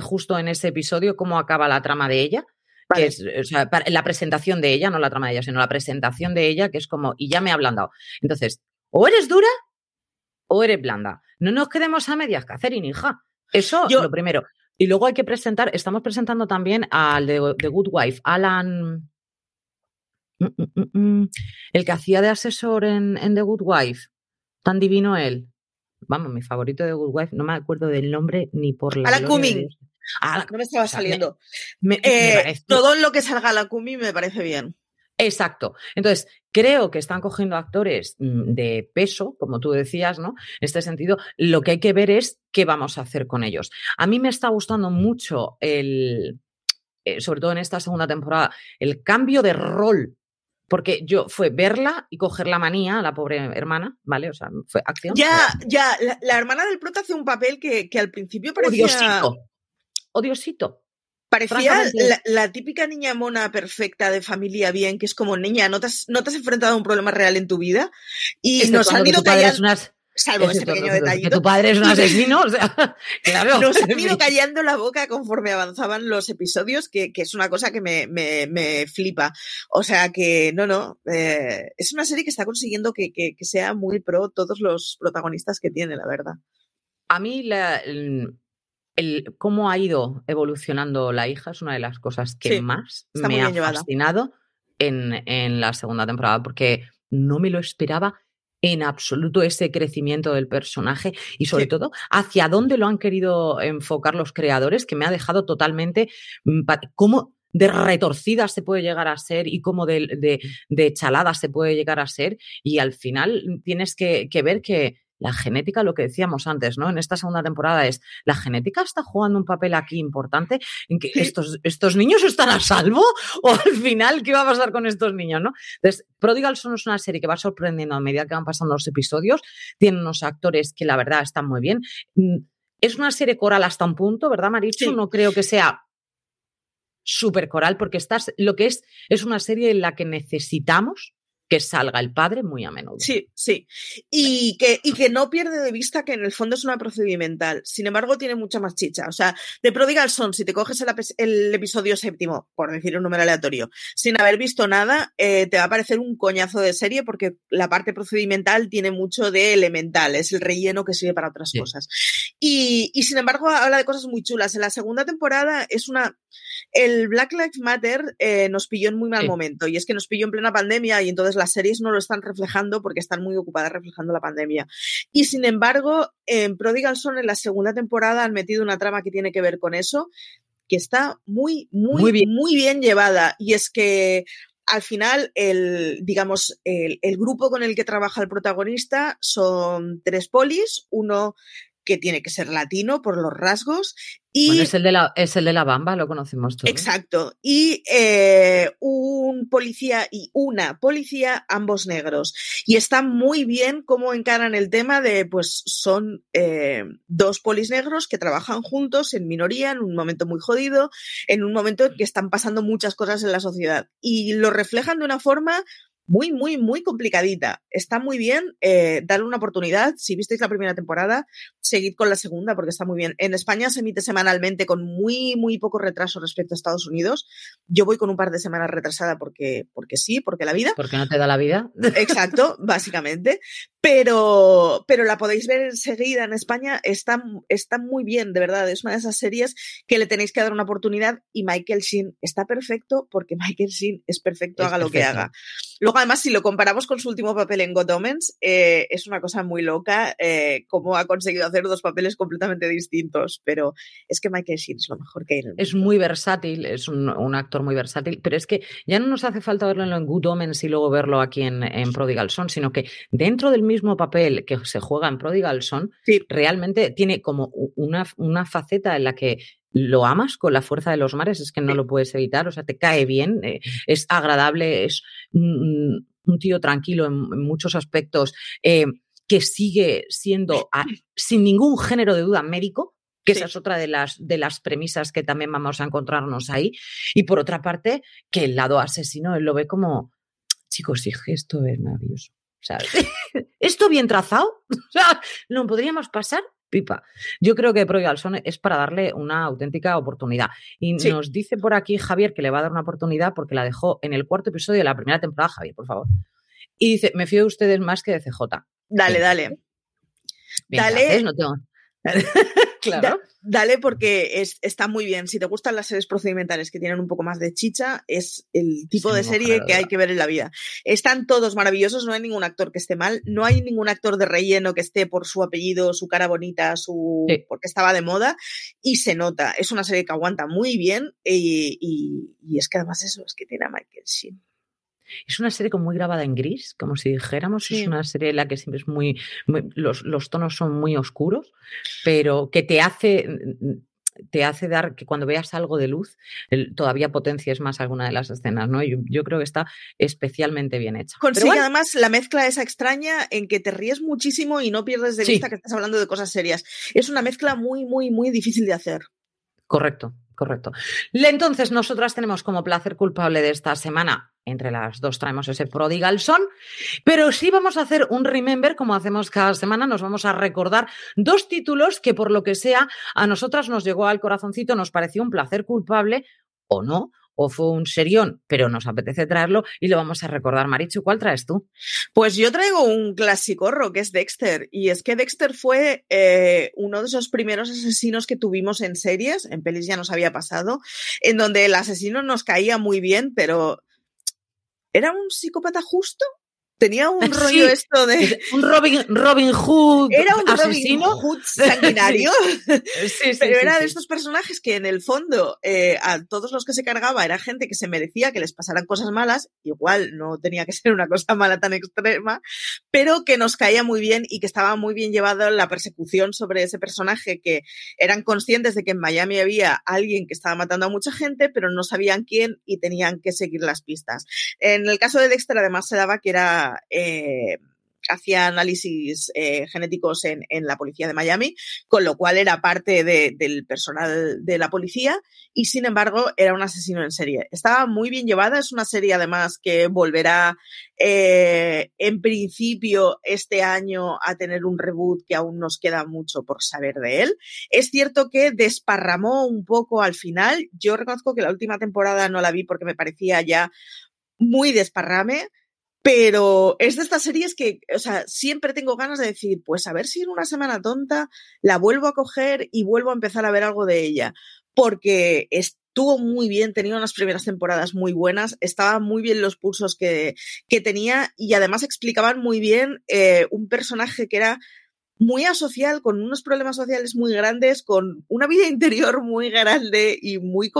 Speaker 1: justo en ese episodio, cómo acaba la trama de ella. Que es, o sea, la presentación de ella, no la trama de ella, sino la presentación de ella, que es como, y ya me ha ablandado. Entonces, o eres dura o eres blanda. No nos quedemos a medias, Catherine, hija. Eso es lo primero. Y luego hay que presentar, estamos presentando también al de, The Good Wife, Alan. Mm, mm, mm, el que hacía de asesor en, en, The Good Wife. Tan divino él. Vamos, mi favorito de The Good Wife, no me acuerdo del nombre ni por la.
Speaker 2: Alan Cumming. Ah, no me estaba saliendo. Eh, todo lo que salga a la Cumming me parece bien.
Speaker 1: Exacto. Entonces, creo que están cogiendo actores mm, de peso, como tú decías, ¿no? En este sentido, lo que hay que ver es qué vamos a hacer con ellos. A mí me está gustando mucho el, eh, sobre todo en esta segunda temporada, el cambio de rol. Porque yo fue verla y coger la manía a la pobre hermana, ¿vale? O sea, fue acción.
Speaker 2: Ya, ya, la, hermana del prota hace un papel que, que al principio parecía...
Speaker 1: Odiosito. Odiosito.
Speaker 2: Parecía la, típica niña mona perfecta de familia bien, que es como niña, no te has, no te has enfrentado a un problema real en tu vida y nos han ido callando. Salvo ese pequeño detallito.
Speaker 1: Que tu padre es un asesino, o sea, claro.
Speaker 2: Nos han ido callando la boca conforme avanzaban los episodios, que, que es una cosa que me, me, me, flipa. O sea que, no, no, eh, es una serie que está consiguiendo que, que, que sea muy pro todos los protagonistas que tiene, la verdad.
Speaker 1: A mí la, cómo ha ido evolucionando la hija es una de las cosas que más me ha fascinado en, la segunda temporada, porque no me lo esperaba en absoluto ese crecimiento del personaje y sobre todo hacia dónde lo han querido enfocar los creadores, que me ha dejado totalmente mm, cómo de retorcida se puede llegar a ser y cómo de, de, chalada se puede llegar a ser y al final tienes que ver que la genética, lo que decíamos antes, ¿no? En esta segunda temporada es, ¿la genética está jugando un papel aquí importante en que estos, estos niños están a salvo? ¿O al final qué va a pasar con estos niños, no? Entonces, Prodigal Son es una serie que va sorprendiendo a medida que van pasando los episodios, tiene unos actores que la verdad están muy bien. Mm, es una serie coral hasta un punto, ¿verdad, Marichu? No creo que sea súper coral porque estás, lo que es, es una serie en la que necesitamos que salga el padre muy a menudo.
Speaker 2: Sí, sí. Y que, y que no pierde de vista que en el fondo es una procedimental. Sin embargo, tiene mucha más chicha. O sea, de Prodigal Son, si te coges el, episodio séptimo, por decir un número aleatorio, sin haber visto nada, eh, te va a parecer un coñazo de serie porque la parte procedimental tiene mucho de elemental, es el relleno que sirve para otras cosas. Y, y sin embargo, habla de cosas muy chulas. En la segunda temporada es una. El Black Lives Matter eh, nos pilló en muy mal momento y es que nos pilló en plena pandemia y entonces las series no lo están reflejando porque están muy ocupadas reflejando la pandemia. Y sin embargo, en Prodigal Son en la segunda temporada han metido una trama que tiene que ver con eso, que está muy, muy, muy bien, muy bien llevada. Y es que al final, el, digamos, el, el, grupo con el que trabaja el protagonista son tres polis, uno que tiene que ser latino por los rasgos. Y,
Speaker 1: es el, de la, es el de la Bamba, lo conocemos todos.
Speaker 2: Exacto. Y eh, un policía y una policía, ambos negros. Y está muy bien cómo encaran el tema de, pues son eh, dos polis negros que trabajan juntos en minoría, en un momento muy jodido, en un momento en que están pasando muchas cosas en la sociedad. Y lo reflejan de una forma muy, muy, muy complicadita. Está muy bien, eh, darle una oportunidad. Si visteis la primera temporada, seguid con la segunda porque está muy bien. En España se emite semanalmente con muy, muy poco retraso respecto a Estados Unidos. Yo voy con un par de semanas retrasada porque, porque sí, porque la vida.
Speaker 1: Porque no te da la vida.
Speaker 2: Exacto, básicamente. Pero, pero la podéis ver enseguida en España. Está, está muy bien, de verdad. Es una de esas series que le tenéis que dar una oportunidad y Michael Sheen está perfecto porque Michael Sheen es perfecto, haga lo que haga. Luego además, si lo comparamos con su último papel en God Omens, eh, es una cosa muy loca eh, cómo ha conseguido hacer dos papeles completamente distintos. Pero es que Michael Sheen es lo mejor que hay en el
Speaker 1: Es muy versátil, es un, actor muy versátil, pero es que ya no nos hace falta verlo en Good Omens y luego verlo aquí en, Prodigal Son, sino que dentro del mismo papel que se juega en Prodigal Son, realmente tiene como una, una faceta en la que lo amas con la fuerza de los mares, es que no lo puedes evitar, o sea, te cae bien, eh, es agradable, es un, tío tranquilo en, muchos aspectos, eh, que sigue siendo, sin ningún género de duda, médico, que esa es otra de las, de las premisas que también vamos a encontrarnos ahí. Y por otra parte, que el lado asesino, él lo ve como, chicos, sí, esto es maravilloso. ¿Esto bien trazado? O sea, ¿lo podríamos pasar? pipa. Yo creo que Pro Galson es para darle una auténtica oportunidad. Y nos dice por aquí Javier que le va a dar una oportunidad porque la dejó en el cuarto episodio de la primera temporada. Javier, por favor. Y dice, me fío de ustedes más que de CJ.
Speaker 2: Dale, dale. dale.
Speaker 1: no tengo...
Speaker 2: claro. dale porque está muy bien. Si te gustan las series procedimentales que tienen un poco más de chicha, es el tipo de serie que hay que ver en la vida. Están todos maravillosos, no hay ningún actor que esté mal, no hay ningún actor de relleno que esté por su apellido, su cara bonita, su porque estaba de moda y se nota. Es una serie que aguanta muy bien y, y es que además eso es que tiene a Michael Sheen.
Speaker 1: Es una serie como muy grabada en gris, como si dijéramos, es una serie en la que siempre es muy, los, los, tonos son muy oscuros, pero que te hace te hace dar que cuando veas algo de luz todavía potencies más alguna de las escenas, ¿no? Yo, creo que está especialmente bien hecha.
Speaker 2: Consigue además la mezcla esa extraña en que te ríes muchísimo y no pierdes de vista que estás hablando de cosas serias. Es una mezcla muy, muy, muy difícil de hacer.
Speaker 1: Correcto, correcto. Entonces, nosotras tenemos como placer culpable de esta semana entre las dos traemos ese Prodigal Son, pero sí vamos a hacer un remember, como hacemos cada semana, nos vamos a recordar dos títulos que por lo que sea a nosotras nos llegó al corazoncito, nos pareció un placer culpable o no, o fue un serión, pero nos apetece traerlo y lo vamos a recordar. Marichu, ¿cuál traes tú?
Speaker 2: Pues yo traigo un clásico que es Dexter. Y es que Dexter fue eh, uno de esos primeros asesinos que tuvimos en series, en pelis ya nos había pasado, en donde el asesino nos caía muy bien, pero ¿Era un psicópata justo? Tenía un rollo esto de.
Speaker 1: Un Robin, Robin Hood.
Speaker 2: Era un
Speaker 1: asesino.
Speaker 2: Robin Hood sanguinario. sí, Pero era de estos personajes que en el fondo eh, a todos los que se cargaba era gente que se merecía que les pasaran cosas malas. Igual no tenía que ser una cosa mala tan extrema, pero que nos caía muy bien y que estaba muy bien llevado la persecución sobre ese personaje que eran conscientes de que en Miami había alguien que estaba matando a mucha gente, pero no sabían quién y tenían que seguir las pistas. En el caso de Dexter, además, se daba que era eh, hacía análisis eh, genéticos en, la policía de Miami, con lo cual era parte del personal de la policía y sin embargo era un asesino en serie. Estaba muy bien llevada, es una serie además que volverá eh, en principio este año a tener un reboot que aún nos queda mucho por saber de él. Es cierto que desparramó un poco al final, yo reconozco que la última temporada no la vi porque me parecía ya muy desparrame, pero es de estas series que, o sea, siempre tengo ganas de decir, pues a ver si en una semana tonta la vuelvo a coger y vuelvo a empezar a ver algo de ella. Porque estuvo muy bien, tenía unas primeras temporadas muy buenas, estaban muy bien los pulsos que, que tenía y además explicaban muy bien eh, un personaje que era muy asocial, con unos problemas sociales muy grandes, con una vida interior muy grande y muy,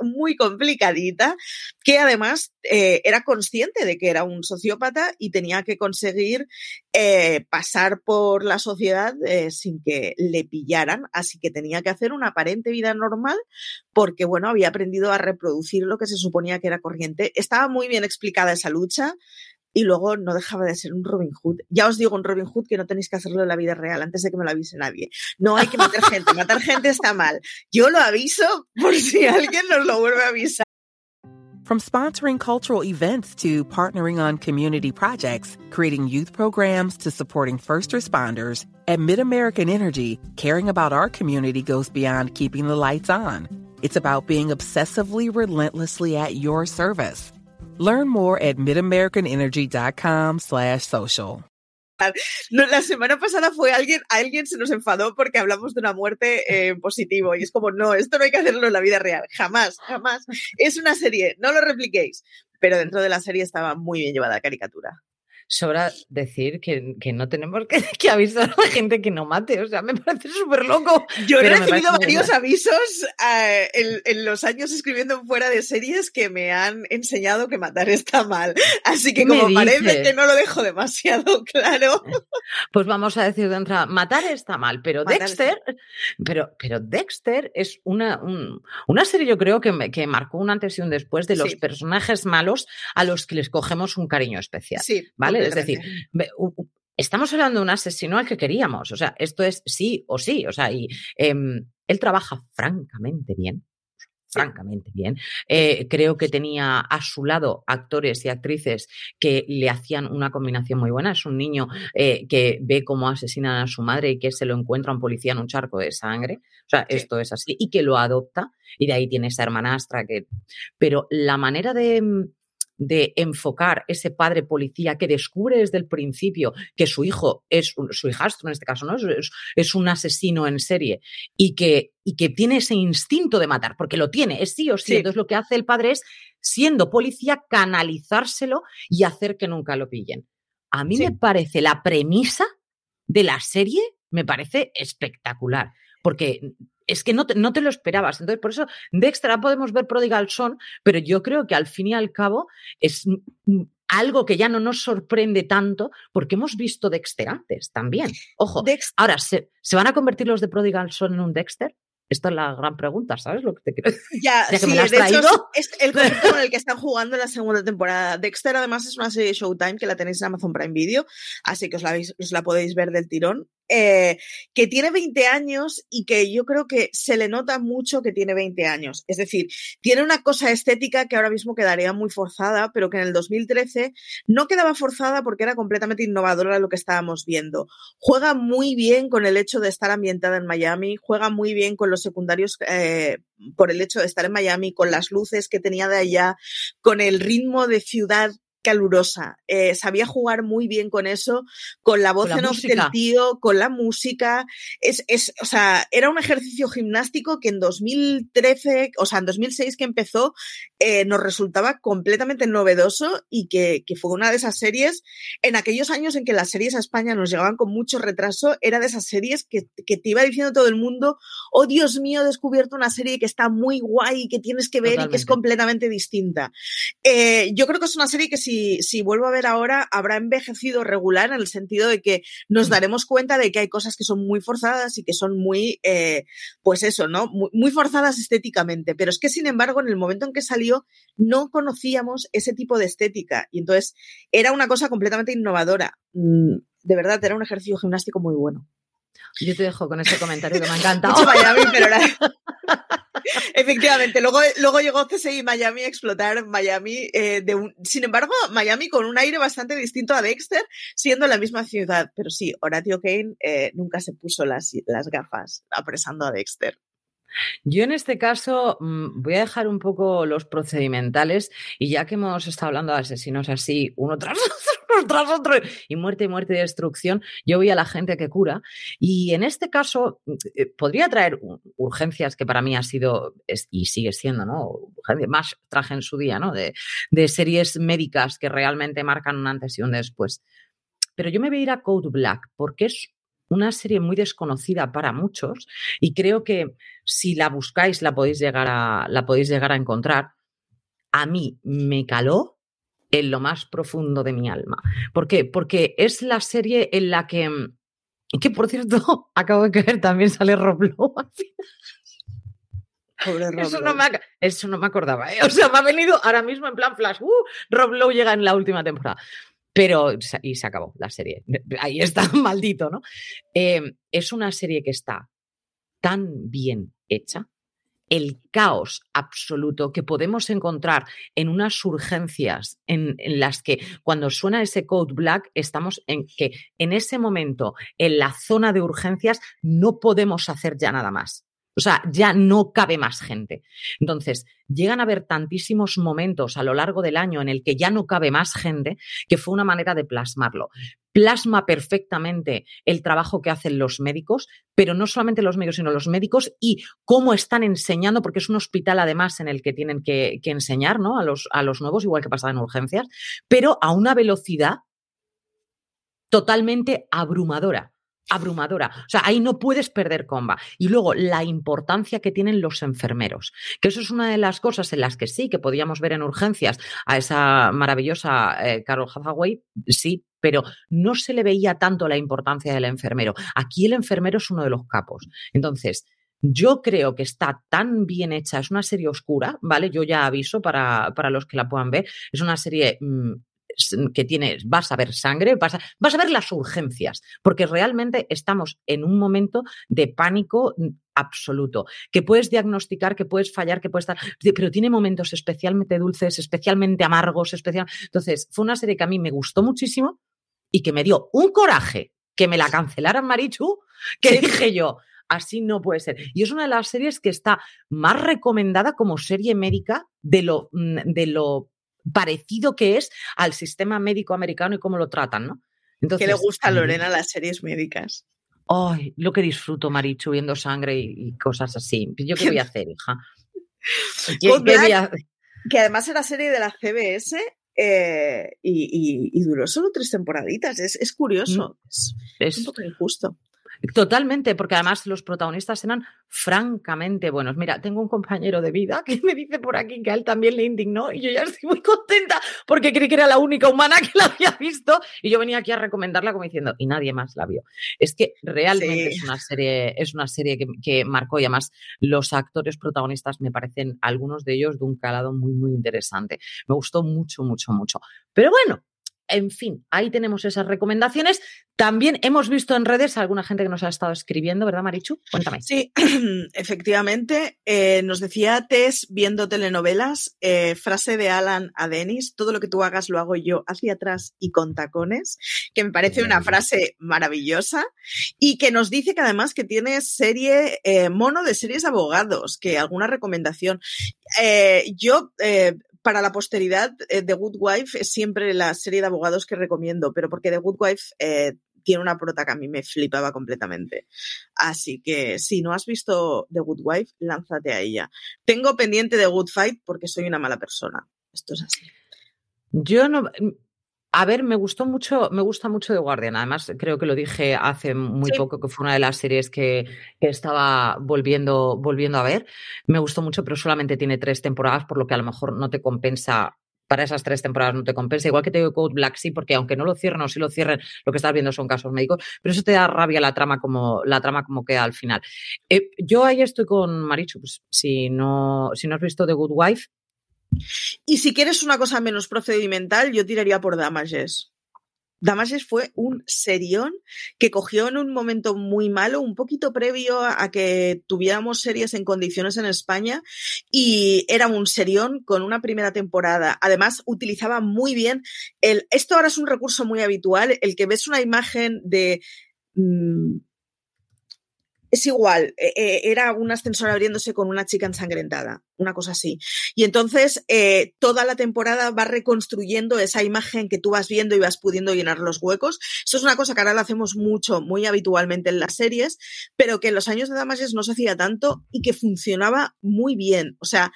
Speaker 2: muy complicadita, que además eh, era consciente de que era un sociópata y tenía que conseguir eh, pasar por la sociedad eh, sin que le pillaran, así que tenía que hacer una aparente vida normal porque, bueno, había aprendido a reproducir lo que se suponía que era corriente. Estaba muy bien explicada esa lucha, y luego no dejaba de ser un Robin Hood. Ya os digo un Robin Hood que no tenéis que hacerlo en la vida real antes de que me lo avise nadie. No hay que matar gente, matar gente está mal. Yo lo aviso por si alguien nos lo vuelve a avisar.
Speaker 4: From sponsoring cultural events to partnering on community projects, creating youth programs to supporting first responders, at MidAmerican Energy, caring about our community goes beyond keeping the lights on. It's about being obsessively relentlessly at your service. Learn more at midamericanenergy.com slash social.
Speaker 2: la semana pasada fue alguien, alguien se nos enfadó porque hablamos de una muerte eh, positivo y es como, no, esto no hay que hacerlo en la vida real, jamás, jamás. Es una serie, no lo repliquéis. Pero dentro de la serie estaba muy bien llevada la caricatura
Speaker 1: sobra decir que, que no tenemos que, que, avisar a la gente que no mate. O sea, me parece súper loco.
Speaker 2: Yo he recibido varios avisos eh, en, en, los años escribiendo fuera de series que me han enseñado que matar está mal. Así que como parece que no lo dejo demasiado claro.
Speaker 1: Pues vamos a decir de entrada, matar está mal, pero Dexter, pero, pero Dexter es una, una serie yo creo que, que marcó un antes y un después de los personajes malos a los que les cogemos un cariño especial. Sí, ¿vale? Es decir, estamos hablando de un asesino al que queríamos. O sea, esto es sí o sí. O sea, y em, él trabaja francamente bien. francamente bien. Eh, creo que tenía a su lado actores y actrices que le hacían una combinación muy buena. Es un niño eh, que ve cómo asesinan a su madre y que se lo encuentra un policía en un charco de sangre. O sea, esto es así. Y que lo adopta. Y de ahí tiene esa hermanastra que. Pero la manera de mm, de enfocar ese padre policía que descubre desde el principio que su hijo es su hijastro en este caso, ¿no? Es, un asesino en serie y que, y que tiene ese instinto de matar, porque lo tiene, es sí o sí. Entonces lo que hace el padre es, siendo policía, canalizárselo y hacer que nunca lo pillen. A mí me parece la premisa de la serie, me parece espectacular, porque es que no te, no te, lo esperabas. Entonces, por eso, Dexter podemos ver Prodigal Son, pero yo creo que al fin y al cabo es algo que ya no nos sorprende tanto porque hemos visto Dexter antes también. Ojo, ahora, ¿se, ¿se, van a convertir los de Prodigal Son en un Dexter? Esta es la gran pregunta, ¿sabes lo que te quiero decir?
Speaker 2: Ya, sí, de hecho es el concepto con el que están jugando en la segunda temporada. Dexter además es una serie de Showtime que la tenéis en Amazon Prime Video, así que os la, os la podéis ver del tirón. Eh, que tiene 20 años y que yo creo que se le nota mucho que tiene 20 años. Es decir, tiene una cosa estética que ahora mismo quedaría muy forzada, pero que en el 2013 no quedaba forzada porque era completamente innovadora lo que estábamos viendo. Juega muy bien con el hecho de estar ambientada en Miami, juega muy bien con los secundarios eh, por el hecho de estar en Miami, con las luces que tenía de allá, con el ritmo de ciudad calurosa. Eh, sabía jugar muy bien con eso, con la voz en off del tío, con la música. Es, es, o sea, era un ejercicio gimnástico que en 2013, o sea, en 2006 que empezó, eh, nos resultaba completamente novedoso y que, que, fue una de esas series, en aquellos años en que las series a España nos llegaban con mucho retraso, era de esas series que, que te iba diciendo todo el mundo, oh Dios mío, he descubierto una serie que está muy guay y que tienes que ver y que es completamente distinta. Eh, yo creo que es una serie que si, si vuelvo a ver ahora, habrá envejecido regular en el sentido de que nos mm. daremos cuenta de que hay cosas que son muy forzadas y que son muy, eh, pues eso, ¿no? Muy, muy forzadas estéticamente. Pero es que, sin embargo, en el momento en que salió, no conocíamos ese tipo de estética y entonces era una cosa completamente innovadora. Mm, de verdad, era un ejercicio gimnástico muy bueno.
Speaker 1: Yo te dejo con ese comentario que me ha encantado.
Speaker 2: Miami, pero Efectivamente, luego, luego llegó CSI Miami a explotar Miami. Eh, de un... Sin embargo, Miami con un aire bastante distinto a Dexter, siendo la misma ciudad. Pero sí, Horatio Kane eh, nunca se puso las, las gafas apresando a Dexter.
Speaker 1: Yo en este caso mm, voy a dejar un poco los procedimentales y ya que hemos estado hablando de asesinos así, uno tras otro, tras otro, y muerte, muerte y destrucción, yo voy a la gente que cura. Y en este caso eh, podría traer urgencias que para mí ha sido y sigue siendo, ¿no? Más traje en su día, ¿no? De, de series médicas que realmente marcan un antes y un después. Pero yo me voy a ir a Code Black porque es una serie muy desconocida para muchos y creo que si la buscáis la podéis llegar a, la podéis llegar a encontrar. A mí me caló en lo más profundo de mi alma. ¿Por qué? Porque es la serie en la que, que por cierto, acabo de caer, también sale Rob Lowe eso, no me, eso no me acordaba, ¿eh? O sea, me ha venido ahora mismo en plan flash. Uh, Rob Lowe llega en la última temporada. Pero, y se acabó la serie. Ahí está, maldito, ¿no? Em, es una serie que está tan bien hecha, el caos absoluto que podemos encontrar en unas urgencias en, las que cuando suena ese code black estamos en que en ese momento en la zona de urgencias no podemos hacer ya nada más. O sea, ya no cabe más gente. Entonces, llegan a haber tantísimos momentos a lo largo del año en el que ya no cabe más gente, que fue una manera de plasmarlo. Plasma perfectamente el trabajo que hacen los médicos, pero no solamente los médicos, sino los médicos y cómo están enseñando, porque es un hospital además en el que tienen que, enseñar ¿no? a, los, a los nuevos, igual que pasaba en urgencias, pero a una velocidad totalmente abrumadora abrumadora. O sea, ahí no puedes perder comba. Y luego, la importancia que tienen los enfermeros, que eso es una de las cosas en las que sí, que podíamos ver en urgencias a esa maravillosa eh, Carol Hathaway, sí, pero no se le veía tanto la importancia del enfermero. Aquí el enfermero es uno de los capos. Entonces, yo creo que está tan bien hecha, es una serie oscura, ¿vale? Yo ya aviso para, para los que la puedan ver, es una serie mm, que tienes, vas a ver sangre, vas a, vas a ver las urgencias, porque realmente estamos en un momento de pánico absoluto, que puedes diagnosticar, que puedes fallar, que puedes estar, pero tiene momentos especialmente dulces, especialmente amargos, especial. Entonces, fue una serie que a mí me gustó muchísimo y que me dio un coraje que me la cancelaran Marichu, que dije yo, así no puede ser. Y es una de las series que está más recomendada como serie médica de lo, mm, de lo parecido que es al sistema médico americano y cómo lo tratan, ¿no?
Speaker 2: Entonces, ¿Qué le gusta a Lorena las series médicas?
Speaker 1: Ay, lo que disfruto, Marichu, viendo sangre y, cosas así. ¿Yo qué voy a hacer, hija?
Speaker 2: Que además era serie de la CBS eh, y, duró solo tres temporaditas. Es, curioso. Mm, es, un poco injusto.
Speaker 1: Totalmente, porque además los protagonistas eran francamente buenos. Mira, tengo un compañero de vida que me dice por aquí que a él también le indignó y yo ya estoy muy contenta porque creí que era la única humana que la había visto y yo venía aquí a recomendarla como diciendo, y nadie más la vio. Es que realmente es una serie, es una serie que, que, marcó y además los actores protagonistas me parecen algunos de ellos de un calado muy, muy interesante. Me gustó mucho, mucho, mucho. Pero bueno, en fin, ahí tenemos esas recomendaciones. También hemos visto en redes a alguna gente que nos ha estado escribiendo, ¿verdad, Marichu? Cuéntame.
Speaker 2: Sí, efectivamente. Eh, nos decía Tess viendo telenovelas, eh, frase de Alan a Denis, todo lo que tú hagas lo hago yo hacia atrás y con tacones, que me parece una frase maravillosa y que nos dice que además que tiene serie eh, mono de series de abogados, que alguna recomendación. yo para la posteridad, The Good Wife es siempre la serie de abogados que recomiendo, pero porque The Good Wife tiene una prota que a mí me flipaba completamente. Así que si no has visto The Good Wife, lánzate a ella. Tengo pendiente de Good Fight porque soy una mala persona. Esto es así.
Speaker 1: Yo no. A ver, me gustó mucho, me gusta mucho The Guardian. Además, creo que lo dije hace muy poco, que fue una de las series que, que, estaba volviendo, volviendo a ver. Me gustó mucho, pero solamente tiene tres temporadas, por lo que a lo mejor no te compensa para esas tres temporadas no te compensa. Igual que te digo Code Black, sí, porque aunque no lo cierren o sí lo cierren, lo que estás viendo son casos médicos, pero eso te da rabia la trama como, la trama como queda al final. Eh, yo ahí estoy con Marichu, pues si no, si no has visto The Good Wife.
Speaker 2: Y si quieres una cosa menos procedimental, yo tiraría por Damages. Damages fue un serión que cogió en un momento muy malo, un poquito previo a que tuviéramos series en condiciones en España y era un serión con una primera temporada. Además, utilizaba muy bien el, esto ahora es un recurso muy habitual, el que ves una imagen de mm, es igual, eh, eh, era un ascensor abriéndose con una chica ensangrentada, una cosa así. Y entonces eh, toda la temporada va reconstruyendo esa imagen que tú vas viendo y vas pudiendo llenar los huecos. Eso es una cosa que ahora lo hacemos mucho, muy habitualmente en las series, pero que en los años de Damages no se hacía tanto y que funcionaba muy bien. O sea,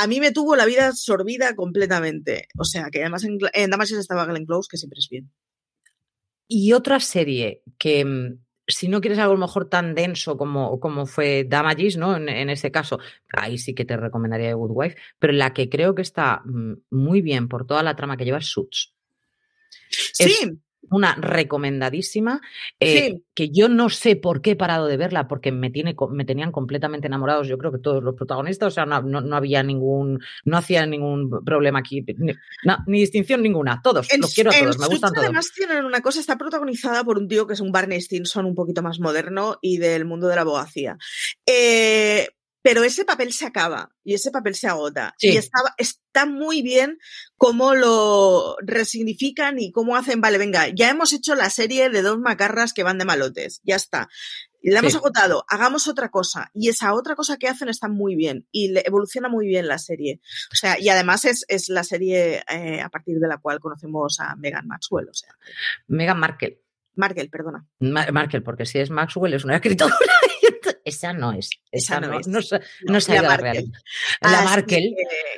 Speaker 2: a mí me tuvo la vida absorbida completamente. O sea, que además en, en estaba Glenn Close, que siempre es bien.
Speaker 1: Y otra serie que mm, si no quieres algo a lo mejor tan denso como, como fue Damages, ¿no? En, en, ese caso, ahí sí que te recomendaría The Good Wife, pero la que creo que está mm, muy bien por toda la trama que lleva es Suits.
Speaker 2: Sí
Speaker 1: una recomendadísima, eh, que yo no sé por qué he parado de verla, porque me, tiene, me tenían completamente enamorados, yo creo que todos los protagonistas, o sea, no, no, había ningún, no hacía ningún problema aquí, ni, ni distinción ninguna, todos, los quiero a todos, me gustan todos.
Speaker 2: Además tienen una cosa, está protagonizada por un tío que es un Barney Stinson un poquito más moderno y del mundo de la abogacía. Eh, pero ese papel se acaba y ese papel se agota. Y está, está muy bien cómo lo resignifican y cómo hacen, vale, venga, ya hemos hecho la serie de dos macarras que van de malotes, ya está. La hemos agotado, hagamos otra cosa. Y esa otra cosa que hacen está muy bien y evoluciona muy bien la serie. O sea, y además es, es la serie eh, a partir de la cual conocemos a Megan Maxwell. O sea.
Speaker 1: Megan Markle.
Speaker 2: Markle, perdona.
Speaker 1: Markle, porque si es Maxwell es una escritora esa no es. Esa, no, es. No, no, la, Markel. La Markel.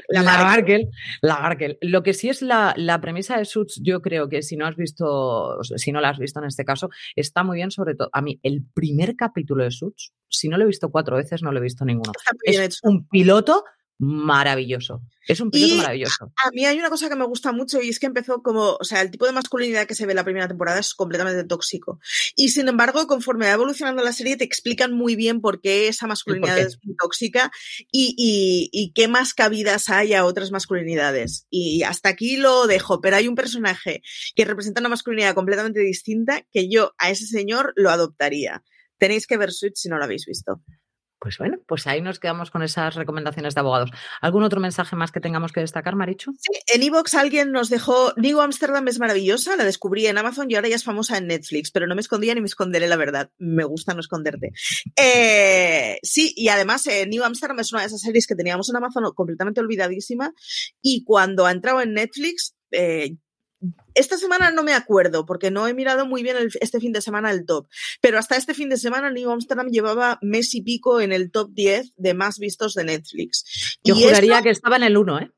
Speaker 1: La, Markel. La Markel. Lo que sí es la, la premisa de Suits, yo creo que si no has visto, si no la has visto en este caso, está muy bien, sobre todo. A mí, el primer capítulo de Suits, si no lo he visto cuatro veces, no lo he visto ninguno. Es un piloto maravilloso. Es un piloto maravilloso.
Speaker 2: A, mí hay una cosa que me gusta mucho y es que empezó como, o sea, el tipo de masculinidad que se ve en la primera temporada es completamente tóxico. Y sin embargo, conforme va evolucionando la serie, te explican muy bien por qué esa masculinidad es tóxica y, y, y, qué más cabidas hay a otras masculinidades. Y hasta aquí lo dejo, pero hay un personaje que representa una masculinidad completamente distinta que yo a ese señor lo adoptaría. Tenéis que ver Switch si no lo habéis visto.
Speaker 1: Pues bueno, pues ahí nos quedamos con esas recomendaciones de abogados. ¿Algún otro mensaje más que tengamos que destacar, Marichu?
Speaker 2: Sí, en Evox alguien nos dejó, New Amsterdam es maravillosa, la descubrí en Amazon y ahora ya es famosa en Netflix, pero no me escondía ni me esconderé la verdad. Me gusta no esconderte. Eh, sí, y además eh, New Amsterdam es una de esas series que teníamos en Amazon completamente olvidadísima y cuando ha entrado en Netflix, eh, esta semana no me acuerdo porque no he mirado muy bien este fin de semana el top, pero hasta este fin de semana New Amsterdam llevaba mes y pico en el top 10 de más vistos de Netflix.
Speaker 1: Yo juraría que estaba en el 1, ¿eh?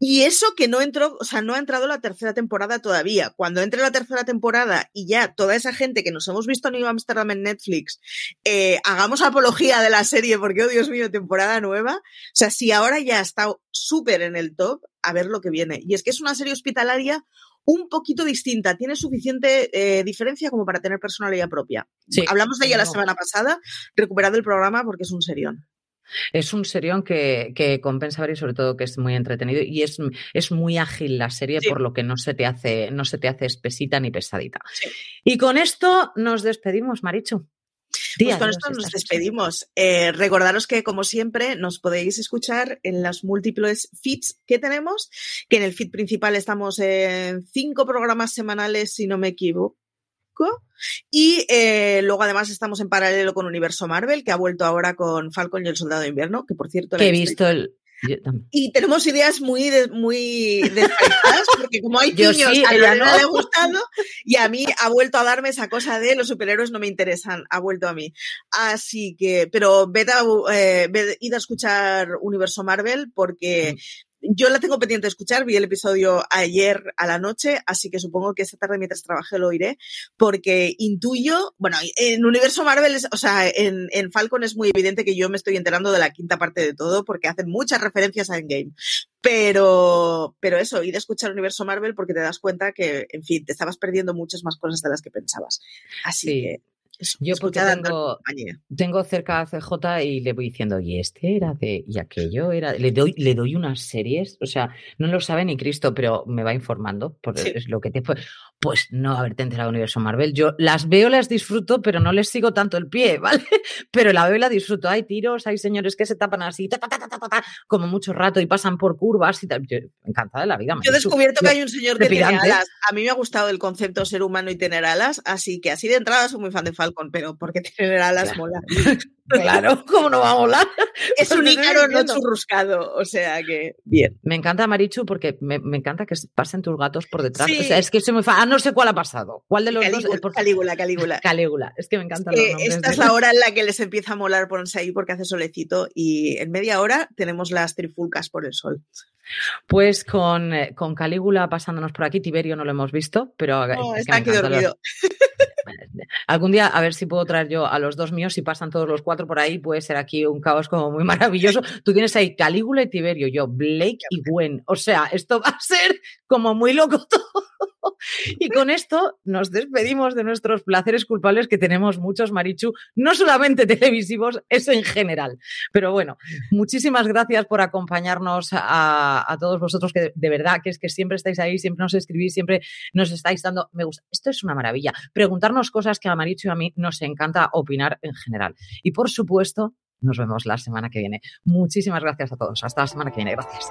Speaker 2: Y eso que no entró, o sea, no ha entrado la tercera temporada todavía. Cuando entre la tercera temporada y ya toda esa gente que nos hemos visto en New Amsterdam en Netflix, eh, hagamos apología de la serie porque, oh Dios mío, temporada nueva. O sea, si ahora ya está súper en el top, a ver lo que viene. Y es que es una serie hospitalaria un poquito distinta, tiene suficiente eh, diferencia como para tener personalidad propia. Hablamos de ella la semana pasada, recuperado el programa porque es un serión.
Speaker 1: Es un serión que, compensa ver y sobre todo que es muy entretenido y es, es muy ágil la serie, por lo que no se te hace, no se te hace espesita ni pesadita. Y con esto nos despedimos, Marichu.
Speaker 2: Pues con esto nos despedimos. Eh, recordaros que, como siempre, nos podéis escuchar en las múltiples feeds que tenemos, que en el feed principal estamos en cinco programas semanales, si no me equivoco. Y eh, luego además estamos en paralelo con Universo Marvel, que ha vuelto ahora con Falcon y el Soldado de Invierno, que por cierto...
Speaker 1: he visto el,
Speaker 2: y tenemos ideas muy, muy porque como hay niños, a ella no. le ha gustado y a mí ha vuelto a darme esa cosa de los superhéroes no me interesan, ha vuelto a mí. Así que, pero ved a, eh, id a escuchar Universo Marvel porque yo la tengo pendiente de escuchar, vi el episodio ayer a la noche, así que supongo que esta tarde mientras trabaje lo oiré, porque intuyo, bueno, en Universo Marvel, o sea, en, en, Falcon es muy evidente que yo me estoy enterando de la quinta parte de todo, porque hacen muchas referencias a Endgame. Pero, pero eso, ir a escuchar Universo Marvel porque te das cuenta que, en fin, te estabas perdiendo muchas más cosas de las que pensabas. Así que
Speaker 1: yo porque tengo, tengo, cerca a CJ y le voy diciendo, y este era de, y aquello era, le doy, le doy unas series, o sea, no lo sabe ni Cristo, pero me va informando, por es lo que te pues no haberte enterado universo Marvel. Yo las veo, las disfruto, pero no les sigo tanto el pie, ¿vale? Pero la veo y la disfruto. Hay tiros, hay señores que se tapan así, como mucho rato y pasan por curvas y tal. Yo, encantada de la vida.
Speaker 2: Yo he descubierto que hay un señor que tiene alas. A mí me ha gustado el concepto ser humano y tener alas, así que así de entrada soy muy fan de Falcon, pero porque tener alas mola.
Speaker 1: Claro, ¿cómo no va a volar?
Speaker 2: Es un ícaro no churruscado, o sea que bien.
Speaker 1: Me encanta Marichu porque me, encanta que pasen tus gatos por detrás. O sea, es que se me fa... ah, no sé cuál ha pasado. ¿Cuál de los dos?
Speaker 2: Por... Calígula, Calígula.
Speaker 1: Calígula, es que me encanta.
Speaker 2: esta es la hora en la que les empieza a molar ponerse ahí porque hace solecito y en media hora tenemos las trifulcas por el sol.
Speaker 1: Pues con, eh, con Calígula pasándonos por aquí, Tiberio no lo hemos visto, pero
Speaker 2: no, está aquí dormido.
Speaker 1: Algún día, a ver si puedo traer yo a los dos míos, si pasan todos los cuatro por ahí, puede ser aquí un caos como muy maravilloso. Tú tienes ahí Calígula y Tiberio, yo Blake y Gwen. O sea, esto va a ser como muy loco todo. Y con esto nos despedimos de nuestros placeres culpables, que tenemos muchos, Marichu, no solamente televisivos, es en general. Pero bueno, muchísimas gracias por acompañarnos a, todos vosotros, que de verdad que es que siempre estáis ahí, siempre nos escribís, siempre nos estáis dando, me gusta. Esto es una maravilla. Preguntarnos cosas que a Marichu y a mí nos encanta opinar en general. Y por supuesto, nos vemos la semana que viene. Muchísimas gracias a todos. Hasta la semana que viene. Gracias.